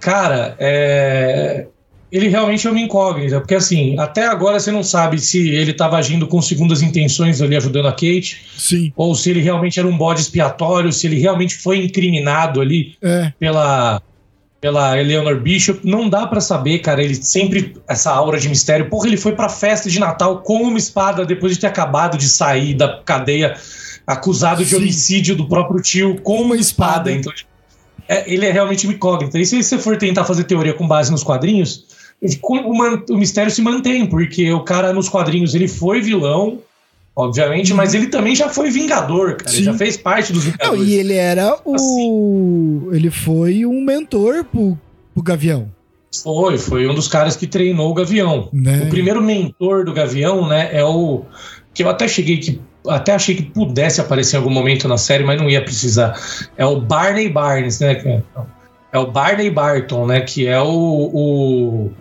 cara, é, ele realmente é uma incógnita, porque assim, até agora você não sabe se ele estava agindo com segundas intenções ali ajudando a Kate, Sim. ou se ele realmente era um bode expiatório, se ele realmente foi incriminado ali é. pela pela Eleanor Bishop, não dá para saber, cara, ele sempre essa aura de mistério. Porra, ele foi pra festa de Natal com uma espada depois de ter acabado de sair da cadeia acusado Sim. de homicídio do próprio tio com uma espada. Então, é, ele é realmente uma incógnita. E se você for tentar fazer teoria com base nos quadrinhos, o, o mistério se mantém, porque o cara nos quadrinhos ele foi vilão, obviamente, hum. mas ele também já foi Vingador, cara. Sim. Ele já fez parte dos Vingadores. Não, e ele era o. Assim. Ele foi um mentor pro, pro Gavião. Foi, foi um dos caras que treinou o Gavião. Né? O primeiro mentor do Gavião, né, é o. Que eu até cheguei que até achei que pudesse aparecer em algum momento na série, mas não ia precisar. É o Barney Barnes, né? É o Barney Barton, né? Que é o, o,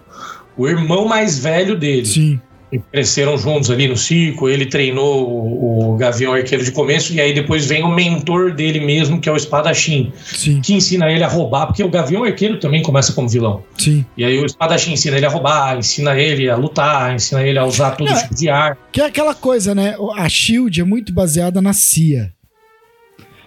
o irmão mais velho dele. Sim cresceram juntos ali no circo, ele treinou o, o, Gavião Arqueiro de começo, e aí depois vem o mentor dele mesmo, que é o Espadachim, Sim. que ensina ele a roubar, porque o Gavião Arqueiro também começa como vilão. Sim. E aí o Espadachim ensina ele a roubar, ensina ele a lutar, ensina ele a usar todo é, tipo de ar. Que é aquela coisa, né? A SHIELD é muito baseada na CIA.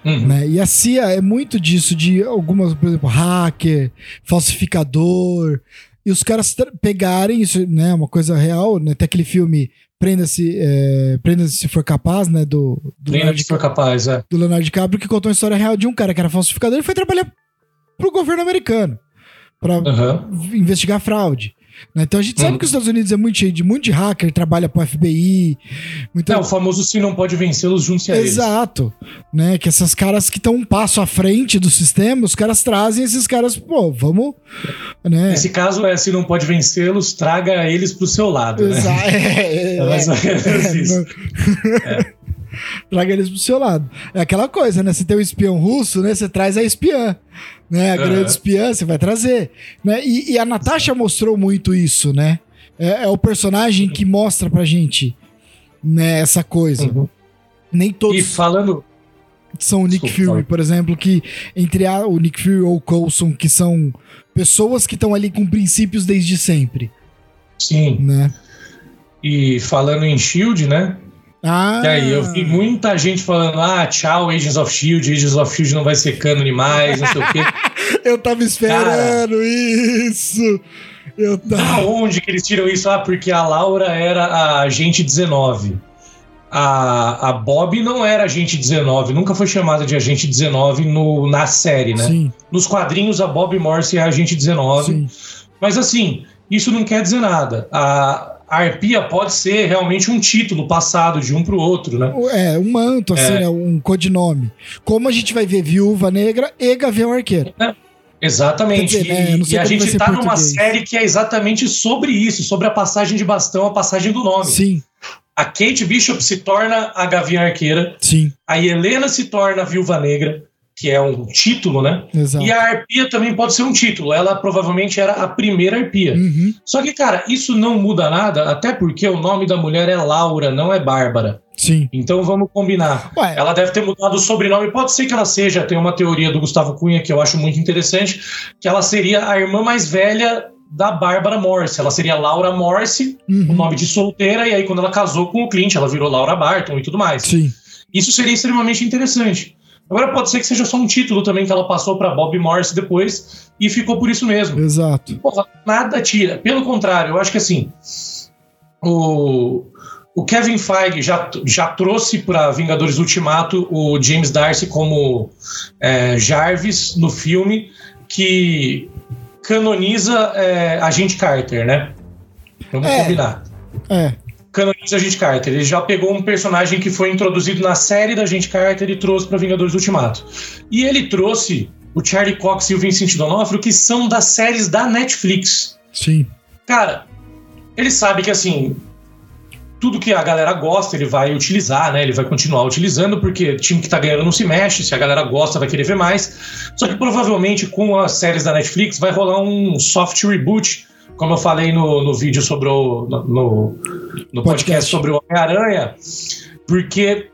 Uhum. Né? E a CIA é muito disso, de algumas, por exemplo, hacker, falsificador, e os caras pegarem isso, né? Uma coisa real, né? Até aquele filme Prenda-se é, Prenda se for capaz, né? Do, do Prenda se for capaz, é. Do Leonardo DiCaprio, que contou a história real de um cara que era falsificador e foi trabalhar pro governo americano para uhum. investigar fraude. Né? Então a gente sabe hum. que os Estados Unidos é muito cheio de muito de hacker, trabalha pro FBI. Muita... É, o famoso se não pode vencê-los, junte a Exato. Né? Que essas caras que estão um passo à frente do sistema, os caras trazem esses caras, pô, vamos. Né? Nesse caso é se não pode vencê-los, traga eles pro seu lado. Né? Exato. Né? É, é, é, é, isso. É. Traga eles pro seu lado. É aquela coisa, né? Você tem um espião russo, né? Você traz a espiã né? A grande espiã, você vai trazer. Né? E, e a Natasha mostrou muito isso, né? É, é, o personagem que mostra pra gente né, essa coisa. Uhum. Nem todos. E falando. São o Nick Desculpa, Fury, por exemplo, que entre a, o Nick Fury ou o Coulson, que são pessoas que estão ali com princípios desde sempre. Sim. Né? E falando em Shield, né? Ah. E aí, eu vi muita gente falando: ah, tchau, Agents of Shield, Agents of Shield não vai ser cânone mais, não sei o quê. eu tava esperando Cara, isso. Eu tava... Da onde que eles tiram isso? Ah, porque a Laura era a agente 19. A, a Bob não era agente 19, nunca foi chamada de agente 19 no, na série, né? Sim. Nos quadrinhos, a Bob Morse é agente 19. Sim. Mas assim, isso não quer dizer nada. A, a arpia pode ser realmente um título passado de um para o outro, né? É, um manto, assim, é. né? Um codinome. Como a gente vai ver Viúva Negra e Gavião Arqueiro. É. Exatamente. Dizer, né? E, e a gente está numa série que é exatamente sobre isso, sobre a passagem de bastão, a passagem do nome. Sim. A Kate Bishop se torna a Gavião Arqueira. Sim. A Helena se torna a Viúva Negra. Que é um título, né? Exato. E a arpia também pode ser um título. Ela provavelmente era a primeira arpia. Uhum. Só que, cara, isso não muda nada, até porque o nome da mulher é Laura, não é Bárbara. Sim. Então vamos combinar. Ué. Ela deve ter mudado o sobrenome. Pode ser que ela seja, tem uma teoria do Gustavo Cunha que eu acho muito interessante, que ela seria a irmã mais velha da Bárbara Morse. Ela seria Laura Morse, Uhum. o nome de solteira, e aí quando ela casou com o Clint, ela virou Laura Barton e tudo mais. Sim. Isso seria extremamente interessante. Agora pode ser que seja só um título também que ela passou para Bob Morse depois e ficou por isso mesmo. Exato. Porra, nada tira. Pelo contrário, eu acho que assim, o, o Kevin Feige já, já trouxe para Vingadores Ultimato o James Darcy como é, Jarvis no filme, que canoniza é, Agente Carter, né? Vamos É. combinar. É. Canoniza Agente Carter. Ele já pegou um personagem que foi introduzido na série da Agente Carter e trouxe para Vingadores Ultimato. E ele trouxe o Charlie Cox e o Vincent D'Onofrio, que são das séries da Netflix. Sim. Cara, ele sabe que assim, tudo que a galera gosta, ele vai utilizar, né? Ele vai continuar utilizando, porque time que tá ganhando não se mexe, se a galera gosta, vai querer ver mais. Só que provavelmente com as séries da Netflix vai rolar um soft reboot, como eu falei no, no vídeo sobre o. no, no, no podcast. Podcast. sobre o Homem-Aranha, porque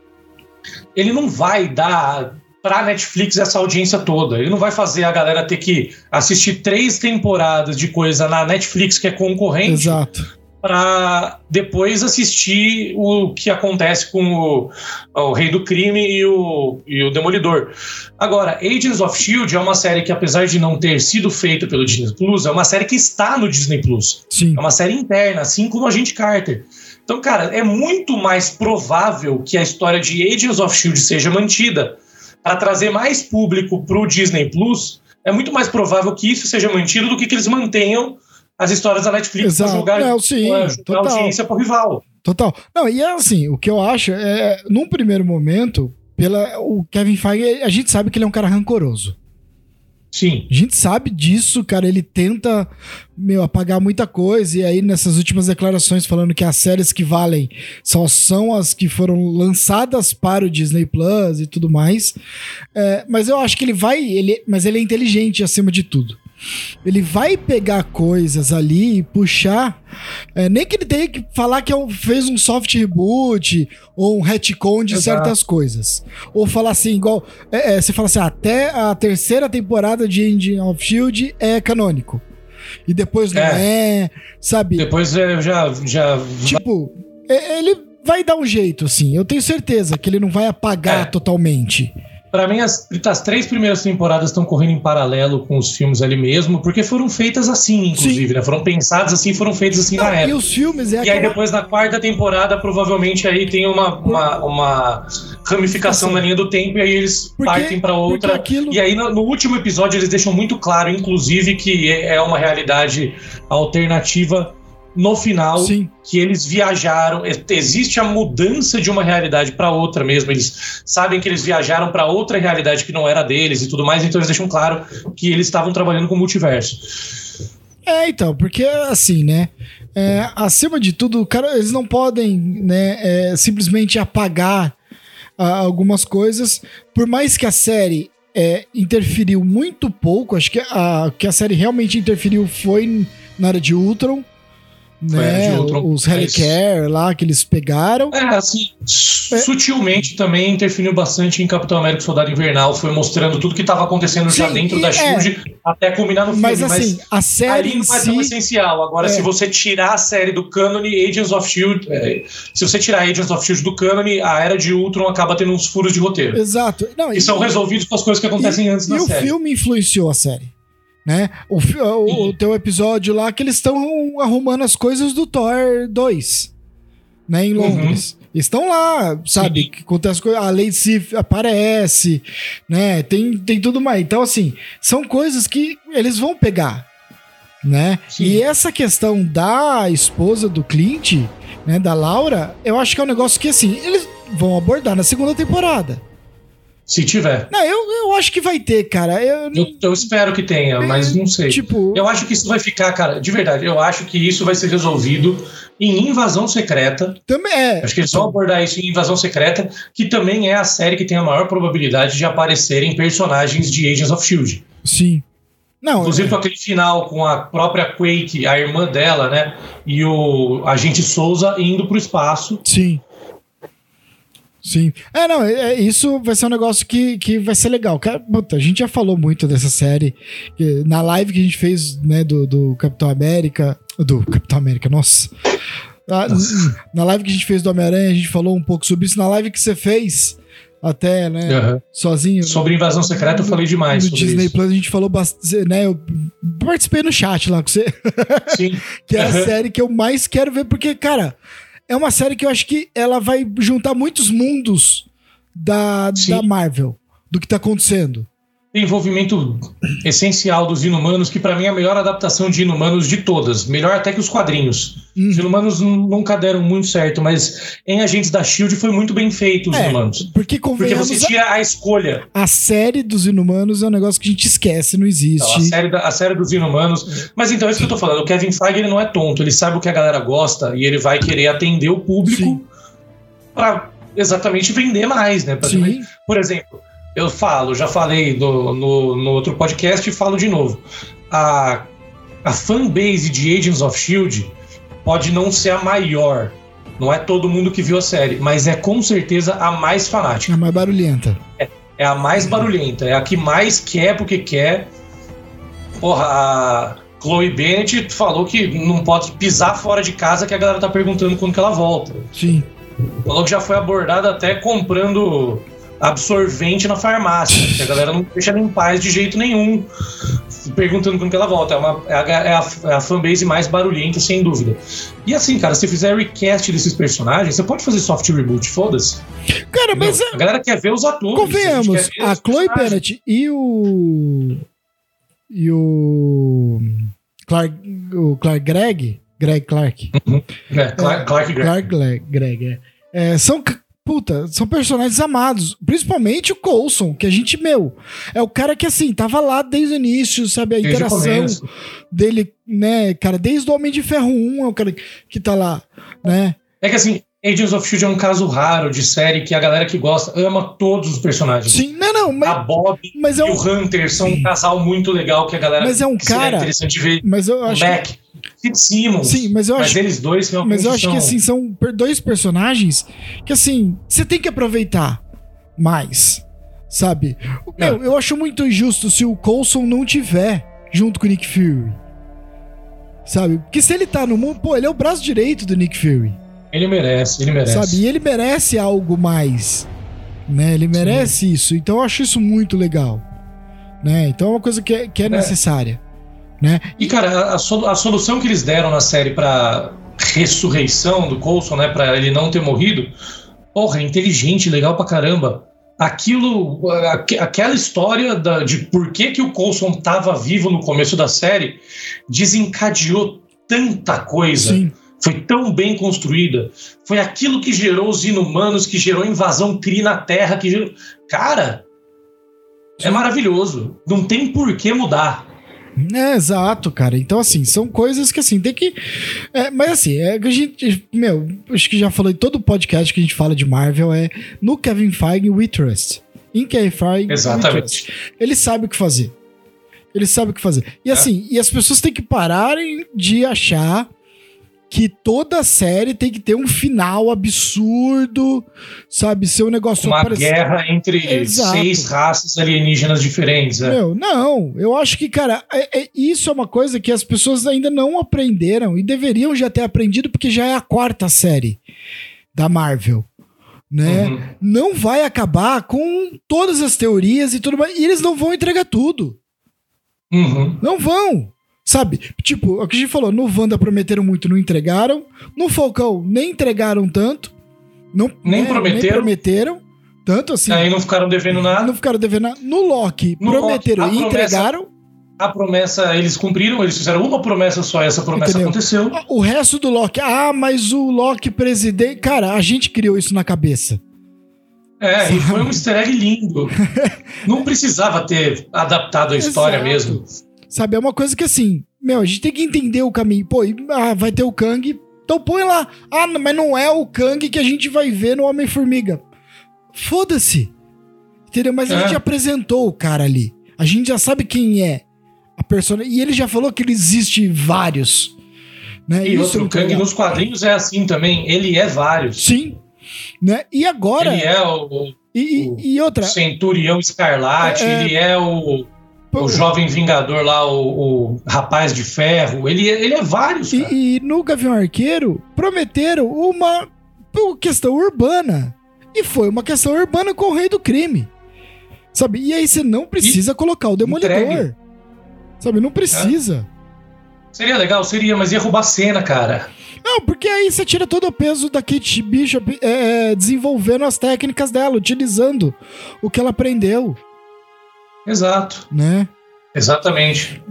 ele não vai dar pra Netflix essa audiência toda. Ele não vai fazer a galera ter que assistir três temporadas de coisa na Netflix que é concorrente Exato. Para depois assistir o que acontece com o, o Rei do Crime e o, e o Demolidor. Agora, Agents of Shield é uma série que, apesar de não ter sido feita pelo Disney Plus, é uma série que está no Disney Plus. Sim. É uma série interna, assim como Agente Carter. Então, cara, é muito mais provável que a história de Agents of Shield seja mantida para trazer mais público para o Disney Plus. É muito mais provável que isso seja mantido do que que eles mantenham as histórias da Netflix para jogar, Não, sim, total. audiência pro rival. Total. Não, e é assim, o que eu acho é, num primeiro momento, pela, o Kevin Feige, a gente sabe que ele é um cara rancoroso. Sim. A gente sabe disso, cara. Ele tenta, meu, apagar muita coisa. E aí, nessas últimas declarações, falando que as séries que valem só são as que foram lançadas para o Disney Plus e tudo mais. É, mas eu acho que ele vai. Ele, mas ele é inteligente acima de tudo. Ele vai pegar coisas ali e puxar. é, nem que ele tenha que falar que é um- fez um soft reboot ou um retcon de Exato. certas coisas. Ou falar assim, igual. é, é, você fala assim, até a terceira temporada de Engine of Shield é canônico. E depois não é, sabe? Depois é, já, já Tipo, é- ele vai dar um jeito, assim. Eu tenho certeza que ele não vai apagar É. totalmente. Pra mim, as, as três primeiras temporadas estão correndo em paralelo com os filmes ali mesmo, porque foram feitas assim, inclusive, né? Foram pensadas assim, foram feitas assim na Não, e época. os filmes é E aí aquela- depois na quarta temporada, provavelmente aí tem uma, uma, uma ramificação na linha do tempo e aí eles Porque- partem pra outra. aquilo- E aí no, no último episódio eles deixam muito claro, inclusive, que é uma realidade alternativa no final, Sim. que eles viajaram. Existe a mudança de uma realidade pra outra mesmo. Eles sabem que eles viajaram pra outra realidade que não era deles e tudo mais, então eles deixam claro que eles estavam trabalhando com o multiverso. É, então, porque assim, né? é, acima de tudo, cara, eles não podem, né, é, simplesmente apagar ah, algumas coisas. Por mais que a série é, interferiu muito pouco, acho que a que a série realmente interferiu foi na área de Ultron. Né, os mas- Helicare lá que eles pegaram. É, assim, sutilmente também interferiu bastante em Capitão América e Soldado Invernal, foi mostrando tudo que estava acontecendo já Sim, dentro e da é. SHIELD até culminar no filme. Mas assim, a série ali não é tão si. essencial. Agora, É. se você tirar a série do cânone Agents of S.H.I.E.L.D., é, se você tirar Agents of S.H.I.E.L.D. do cânone, a Era de Ultron acaba tendo uns furos de roteiro. Exato. Não, E são resolvidos com as coisas que acontecem antes e na o série. filme influenciou a série. Né? O, o, o teu episódio lá que eles estão arrumando as coisas do Thor 2, né, em Londres. Estão lá, sabe? Uhum. Que acontece coisa, a Lady Sif aparece, né? Tem, tem tudo mais. Então, assim, são coisas que eles vão pegar, né? Sim. E essa questão da esposa do Clint, né, da Laura, eu acho que é um negócio que, assim, eles vão abordar na segunda temporada. Se tiver. Não, eu, eu acho que vai ter, cara. Eu, Eu, eu espero que tenha, mas não sei. tipo, Eu acho que isso vai ficar, cara, de verdade, eu acho que isso vai ser resolvido em Invasão Secreta. também é. Acho que eles vão abordar isso em Invasão Secreta, que também é a série que tem a maior probabilidade de aparecerem personagens de Agents of Shield. Sim. Não, Inclusive com aquele final com a própria Quake, a irmã dela, né? E o agente Souza indo pro espaço. Sim. Sim. É, não, é, é- isso vai ser um negócio que, que vai ser legal. Cara, puta, a gente já falou muito dessa série. Na live que a gente fez, né, do, do Capitão América. Do Capitão América, nossa. Ah, n- Na live que a gente fez do Homem-Aranha, a gente falou um pouco sobre isso. Na live que você fez, até, né, Aham. sozinho. Sobre Invasão Secreta eu falei demais no Disney isso. Plus a gente falou bastante, né? Eu participei no chat lá com você. Sim. que é a série que eu mais quero ver, porque, cara, é uma série que eu acho que ela vai juntar muitos mundos da, Sim. da Marvel, do que tá acontecendo. Envolvimento essencial dos Inumanos, que pra mim é a melhor adaptação de Inumanos de todas. Melhor até que os quadrinhos. Hum. Os Inumanos nunca deram muito certo, mas em Agentes da Shield foi muito bem feito os É, Inumanos. Porque, Porque você tinha a escolha. a, série dos Inumanos é um negócio que a gente esquece, não existe. Então, a, série da- a série dos Inumanos. Mas então é isso que eu tô falando. O Kevin Feige ele não é tonto, ele sabe o que a galera gosta e ele vai querer atender o público pra exatamente vender mais, né? Por exemplo, eu falo, já falei no, no, no outro podcast e falo de novo. A, a fanbase de Agents of Shield pode não ser a maior. Não é todo mundo que viu a série, mas é com certeza a mais fanática. é mais barulhenta. É a mais barulhenta, é a que mais quer porque quer. Porra, a Chloe Bennett falou que não pode pisar fora de casa que a galera tá perguntando quando que ela volta. Sim. Falou que já foi abordada até comprando absorvente na farmácia, que a galera não deixa ela em paz de jeito nenhum, perguntando quando que ela volta. É, uma, é, a, é, a, é a fanbase mais barulhenta, sem dúvida. E assim, cara, se fizer recast desses personagens, você pode fazer soft reboot, foda-se. Cara, mas entendeu? A galera quer ver os atores. convenhamos, a os Chloe. Bennett e o. E o. Clark, o Clark Gregg. Greg Clark. É, Clark, Clark Gregg. Clark Gregg é. É, são, puta, são personagens amados. Principalmente o Coulson, que a gente, meu, é o cara que, assim, tava lá desde o início, sabe? A Desde interação dele, né, cara, desde o Homem de Ferro 1 é o cara que tá lá, né? É que assim, Agents of Shield é um caso raro de série que a galera que gosta ama todos os personagens. Sim, não, não, A mas, Bob mas é e um. o Hunter são um casal muito legal que a galera Mas é um que cara- interessante de ver. Mas eu acho. que- Mac, Sid Simmons. Sim, mas eu mas acho. eles dois realmente Mas eu acho são... que assim, são dois personagens que assim, você tem que aproveitar mais, sabe? Meu, eu acho muito injusto se o Coulson não tiver junto com o Nick Fury. Sabe? Porque se ele tá no mundo, pô, ele é o braço direito do Nick Fury, Ele merece, ele merece. sabe? E ele merece algo mais, né? Ele merece isso. Então eu acho isso muito legal, né? Então é uma coisa que é, que é necessária, né? E, cara, a, a solução que eles deram na série pra ressurreição do Coulson, né? Pra ele não ter morrido, porra, é inteligente, legal pra caramba. Aquilo, aque- aquela história da- de por que, que o Coulson tava vivo no começo da série desencadeou tanta coisa. Sim. Foi tão bem construída. Foi aquilo que gerou os inumanos, que gerou a invasão Kree na Terra, que gerou. Cara, é maravilhoso. Não tem por que mudar. É, exato, cara. Então, assim, são coisas que, assim, tem que. é, mas, assim, é que a gente. Meu, acho que já falei todo podcast que a gente fala de Marvel é no Kevin Feige We Trust. Em Kevin Feige We Exatamente. Trust. Ele sabe o que fazer. Ele sabe o que fazer. E, É. assim, e as pessoas têm que pararem de achar que toda série tem que ter um final absurdo, sabe? Ser um negócio Uma parecido- guerra entre Exato. seis raças alienígenas diferentes. é. Meu, não, eu acho que, cara, é- é- isso é uma coisa que as pessoas ainda não aprenderam e deveriam já ter aprendido, porque já é a quarta série da Marvel. Né? Uhum. Não vai acabar com todas as teorias e tudo mais. E eles não vão entregar tudo. Uhum. Não vão. Sabe? Tipo, o que a gente falou, no Wanda prometeram muito, não entregaram. No Falcão, nem entregaram tanto. Não, Nem né, prometeram. Nem prometeram. Tanto assim. Aí não ficaram devendo nada. Não ficaram devendo nada. No Loki, No prometeram Loki, e promessa- entregaram. A promessa eles cumpriram, eles fizeram uma promessa só, essa promessa Entendeu? aconteceu. O resto do Loki, ah, mas o Loki presidente. Cara, a gente criou isso na cabeça. É, Sabe? e foi um easter egg lindo. Não precisava ter adaptado a história Exato. mesmo. Sabe, é uma coisa que assim, meu, a gente tem que entender o caminho. Pô, e, ah, vai ter o Kang, então põe lá. Ah, mas não é o Kang que a gente vai ver no Homem-Formiga. Foda-se. Entendeu? Mas a É. gente apresentou o cara ali. A gente já sabe quem é a persona. E ele já falou que ele existe vários. Né? E Isso é outro, o muito Kang legal. nos quadrinhos é assim também. Ele é vários. Sim. Né? E agora. Ele é o, e, o- e, outra. o Centurião Escarlate, É. ele é o, o Jovem Vingador lá, o, o Rapaz de Ferro. Ele, é- ele é vários, cara. E, e no Gavião Arqueiro prometeram uma questão urbana. E foi uma questão urbana com o rei do crime. Sabe? E aí você não precisa colocar o demolidor. Entregue. Sabe? Não precisa. Seria legal, seria, mas ia roubar cena, cara. Não, porque aí você tira todo o peso da Kate Bishop é, é, desenvolvendo as técnicas dela, utilizando o que ela aprendeu, Exato, né? exatamente.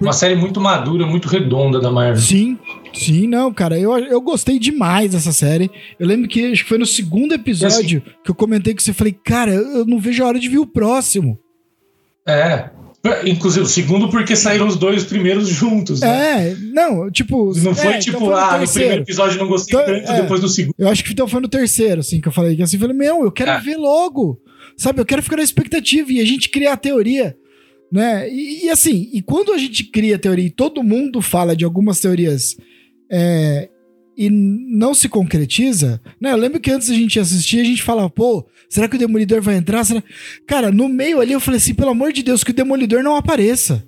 Uma série muito madura, muito redonda da Marvel. Sim, sim, não, cara. Eu, eu gostei demais dessa série. Eu lembro que acho que foi no segundo episódio que eu comentei com você. Falei, cara, eu não vejo a hora de ver o próximo. É. Inclusive, o segundo porque saíram os dois primeiros juntos, né? É, não, tipo. Não foi é, tipo, então foi ah, no primeiro episódio não gostei Então, tanto, é. depois no segundo. Eu acho que então foi no terceiro, assim, que eu falei. Que assim, eu falei, meu, eu quero É. ver logo. Sabe, eu quero ficar na expectativa e a gente criar a teoria. Né? E, e assim, e quando a gente cria a teoria e todo mundo fala de algumas teorias é, e não se concretiza, né? Eu lembro que antes a gente assistia, a gente falava, pô, será que o Demolidor vai entrar? Será... Cara, no meio ali eu falei assim, pelo amor de Deus, que o Demolidor não apareça.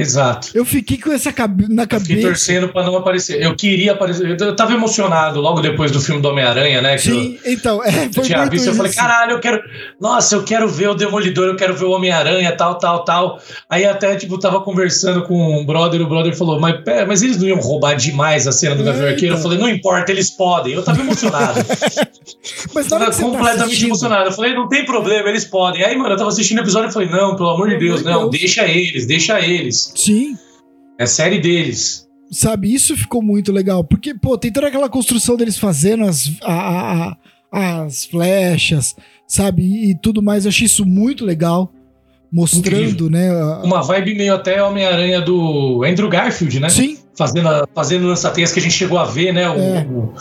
Exato. Eu fiquei com essa cabe na Eu fiquei cabeça. torcendo pra não aparecer. Eu queria aparecer. Eu tava emocionado logo depois do filme do Homem-Aranha, né? Que eu, Sim, então, é, foi tinha visto, eu falei, caralho, eu quero. Nossa, eu quero ver o Demolidor, eu quero ver o Homem-Aranha, tal, tal, tal. Aí até, tipo, tava conversando com um brother, o brother falou, mas, pera, mas eles não iam roubar demais a cena do Gavião É, Arqueiro? Eu então. falei, não importa, eles podem. Eu tava emocionado. Mas na hora tava tá completamente assistindo- emocionado. Eu falei, não tem problema, eles podem. Aí, mano, eu tava assistindo o episódio e falei, não, pelo amor de Deus, não, Deus. deixa eles, deixa eles. Sim, É série deles. sabe? Isso ficou muito legal. Porque, pô, tem toda aquela construção deles fazendo as, a- a- as flechas, sabe? E, tudo mais. Eu achei isso muito legal. Mostrando, Incrível. né? a- Uma vibe meio até Homem-Aranha do Andrew Garfield, né? Sim, Fazendo, fazendo lança-teias que a gente chegou a ver, né? O, É. o,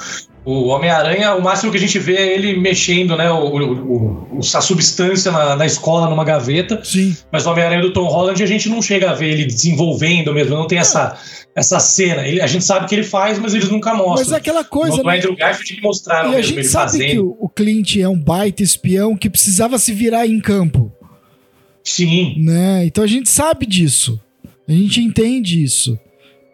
o Homem-Aranha, o máximo que a gente vê é ele mexendo, né? O, o, o- a substância na, na escola, numa gaveta. sim. Mas o Homem-Aranha do Tom Holland, a gente não chega a ver ele desenvolvendo mesmo. Não tem essa, essa cena. Ele- a gente sabe que ele faz, mas eles nunca Mas mostram. é aquela coisa, no né? Andrew Garfield que mostraram E a mesmo gente ele sabe fazendo. que o, o Clint é um baita espião que precisava se virar em campo, Sim. né? Então a gente sabe disso. A gente entende isso,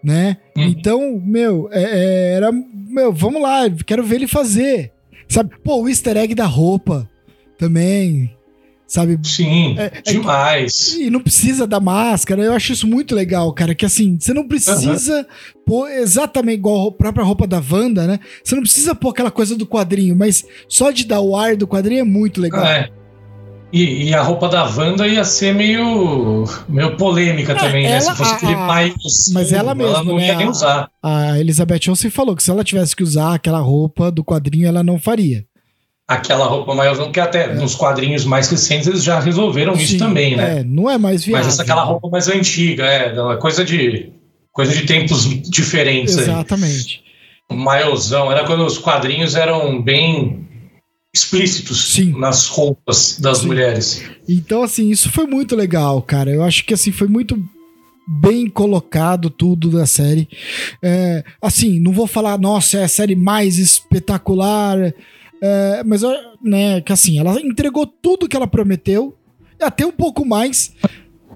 né? Uhum. Então, meu, é- é, era. Meu, vamos lá, quero ver ele fazer. Sabe? Pô, o easter egg da roupa também. Sabe? Sim. É- é demais. E não precisa da máscara. Eu acho isso muito legal, cara. Que assim, você não precisa pôr exatamente igual a própria roupa da Wanda, né? Você não precisa pôr aquela coisa do quadrinho, mas só de dar o ar do quadrinho é muito legal. É. E, e a roupa da Wanda ia ser meio, meio polêmica É, também, né? ela- Se fosse a- aquele a- mais. mas ela Ela mesma, não né, ia nem a- usar. A Elizabeth Olsen falou que se ela tivesse que usar aquela roupa do quadrinho, ela não faria. Aquela roupa maior, que até nos quadrinhos mais recentes eles já resolveram isso Sim, também, né? É, não é mais viável. Mas essa aquela roupa mais antiga, é, coisa de. coisa de tempos diferentes aí. Exatamente. O maiozão, era quando os quadrinhos eram bem explícitos Sim. nas roupas das Sim. mulheres. Então, assim, isso foi muito legal, cara. Eu acho que assim foi muito bem colocado tudo da série. É, assim, não vou falar, nossa, é a série mais espetacular, é, mas né, que assim, ela entregou tudo que ela prometeu, até um pouco mais.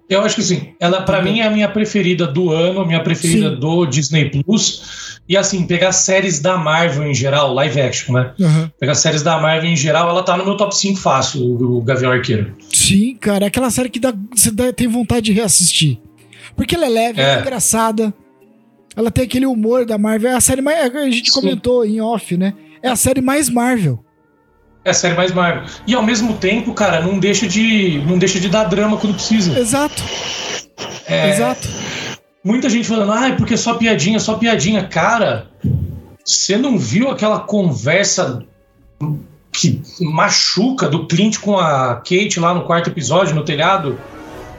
Eu acho que sim. Ela, pra mim, é a minha preferida do ano, minha preferida Sim. do Disney Plus. E assim, pegar séries da Marvel em geral, live action, né? Pegar séries da Marvel em geral, ela tá no meu top 5 fácil, o, Gavião Arqueiro. Sim, cara, é aquela série que dá, você dá- tem vontade de reassistir. Porque ela é leve, ela é É. engraçada. Ela tem aquele humor da Marvel. É a série mais. A gente Sim. comentou em off, né? É a série mais Marvel. É a série mais Marvel. E ao mesmo tempo, cara, não deixa de, não deixa de dar drama quando precisa. Exato, É, exato. Muita gente falando, ah, é porque é só piadinha, só piadinha. Cara, você não viu aquela conversa que machuca do Clint com a Kate lá no quarto episódio, no telhado.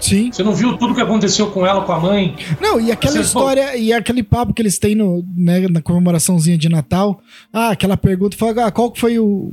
Sim. Você não viu tudo que aconteceu com ela, com a mãe? Não, e aquela Você história, e aquele papo que eles têm no, né, na comemoraçãozinha de Natal. Ah, aquela pergunta, fala, ah, qual que foi o,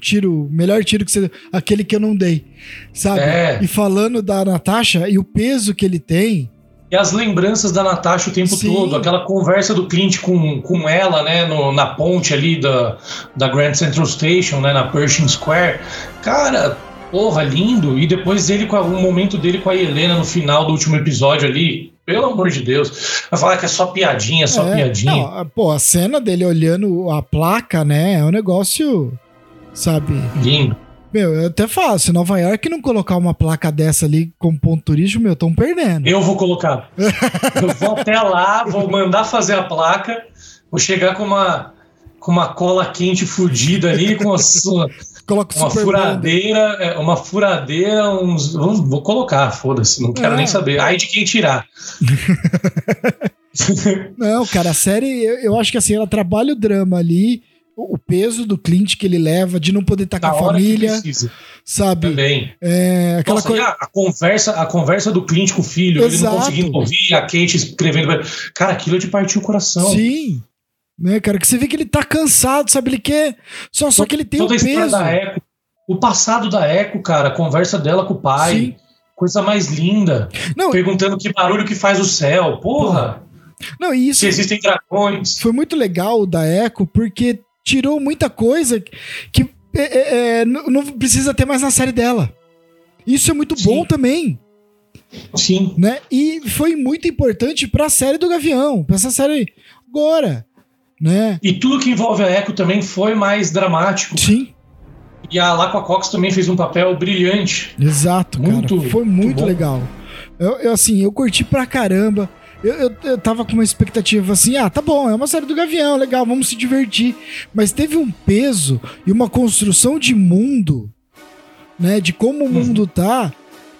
tiro, melhor tiro que você. Aquele que eu não dei. Sabe? É. E falando da Natasha e o peso que ele tem. E as lembranças da Natasha o tempo Sim. todo, aquela conversa do Clint com, com ela, né, no- na ponte ali da, da Grand Central Station, né, na Pershing Square. Cara, porra, lindo. E depois ele com a- o momento dele com a Helena no final do último episódio ali. Pelo amor de Deus. Vai falar que é só piadinha, só É, piadinha. não, pô, a cena dele olhando a placa, né? É um negócio. Sabe? Lindo. Meu, eu até falo, se Nova York não colocar uma placa dessa ali como ponto turístico, meu, tão perdendo. Eu vou colocar. Eu vou até lá, vou mandar fazer a placa, vou chegar com uma, com uma cola quente fudida ali, com a sua. Coloca Uma Super furadeira, é, uma furadeira, uns. Vamos, vou colocar, foda-se, não quero É. nem saber. Ai de quem tirar. Não, cara, a série, eu, eu acho que assim, ela trabalha o drama ali, o, o peso do Clint que ele leva, de não poder estar com a família, sabe? Também. É, aquela Nossa, coisa. a, a conversa, a conversa do Clint com o filho, ele Exato. não conseguindo ouvir, a Kate escrevendo. Cara, aquilo é de partir o coração. Sim. Né, cara, que você vê que ele tá cansado, sabe? Ele quer. Só, só que ele tem o Toda a história peso. da Echo. O passado da Echo, cara, a conversa dela com o pai. Sim. Coisa mais linda. Não, Perguntando que barulho que faz o céu. Porra, não, e isso se existem dragões. foi muito legal da Echo, porque tirou muita coisa que é, é, é, não precisa ter mais na série dela. Isso é muito Sim. bom também. Sim. né? E foi muito importante pra série do Gavião, pra essa série agora, né? E tudo que envolve a Echo também foi mais dramático. Sim, E a Laqua Cox também fez um papel brilhante. exato, Muito, cara. Foi muito muito legal. Eu, eu, assim, eu curti pra caramba. Eu, eu, eu tava com uma expectativa assim, ah, tá bom, é uma série do Gavião, legal, vamos se divertir. Mas teve um peso e uma construção de mundo, né? De como o mundo tá.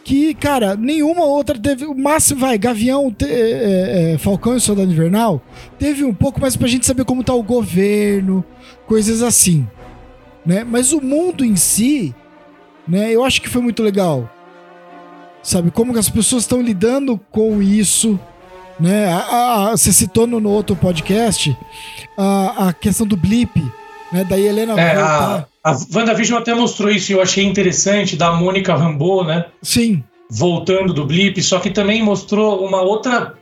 Que, cara, nenhuma outra teve. O máximo, vai, Gavião, te- é, é, Falcão e Soldado Invernal, teve um pouco mais pra gente saber como tá o governo, coisas assim. Né? Mas o mundo em si, né, eu acho que foi muito legal. Sabe, como que as pessoas estão lidando com isso. Né? A- a- você citou no, no outro podcast a, a questão do blip, né? Da Helena É, voltar. a, a WandaVision até mostrou isso e eu achei interessante, da Mônica Rambeau, né? Sim. Voltando do blip, só que também mostrou uma outra.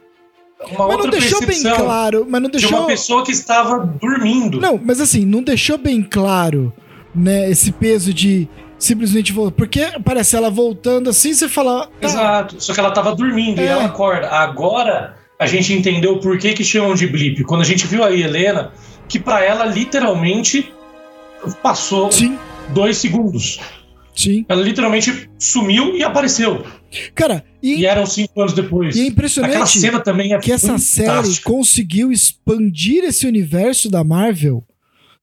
Uma Mas não deixou bem claro. Mas não de deixou. uma pessoa que estava dormindo. Não, mas assim, não deixou bem claro, né? Esse peso de simplesmente voltar. Porque parece ela voltando assim, você fala. tá, Exato. Só que ela estava dormindo e É. ela acorda. Agora a gente entendeu por que, que chamam de blip. Quando a gente viu a Helena, que para ela literalmente passou Sim, dois segundos. sim. Ela literalmente sumiu e apareceu. Cara, e, E eram cinco anos depois. e é Aquela impressionante cena também é que essa série conseguiu expandir esse universo da Marvel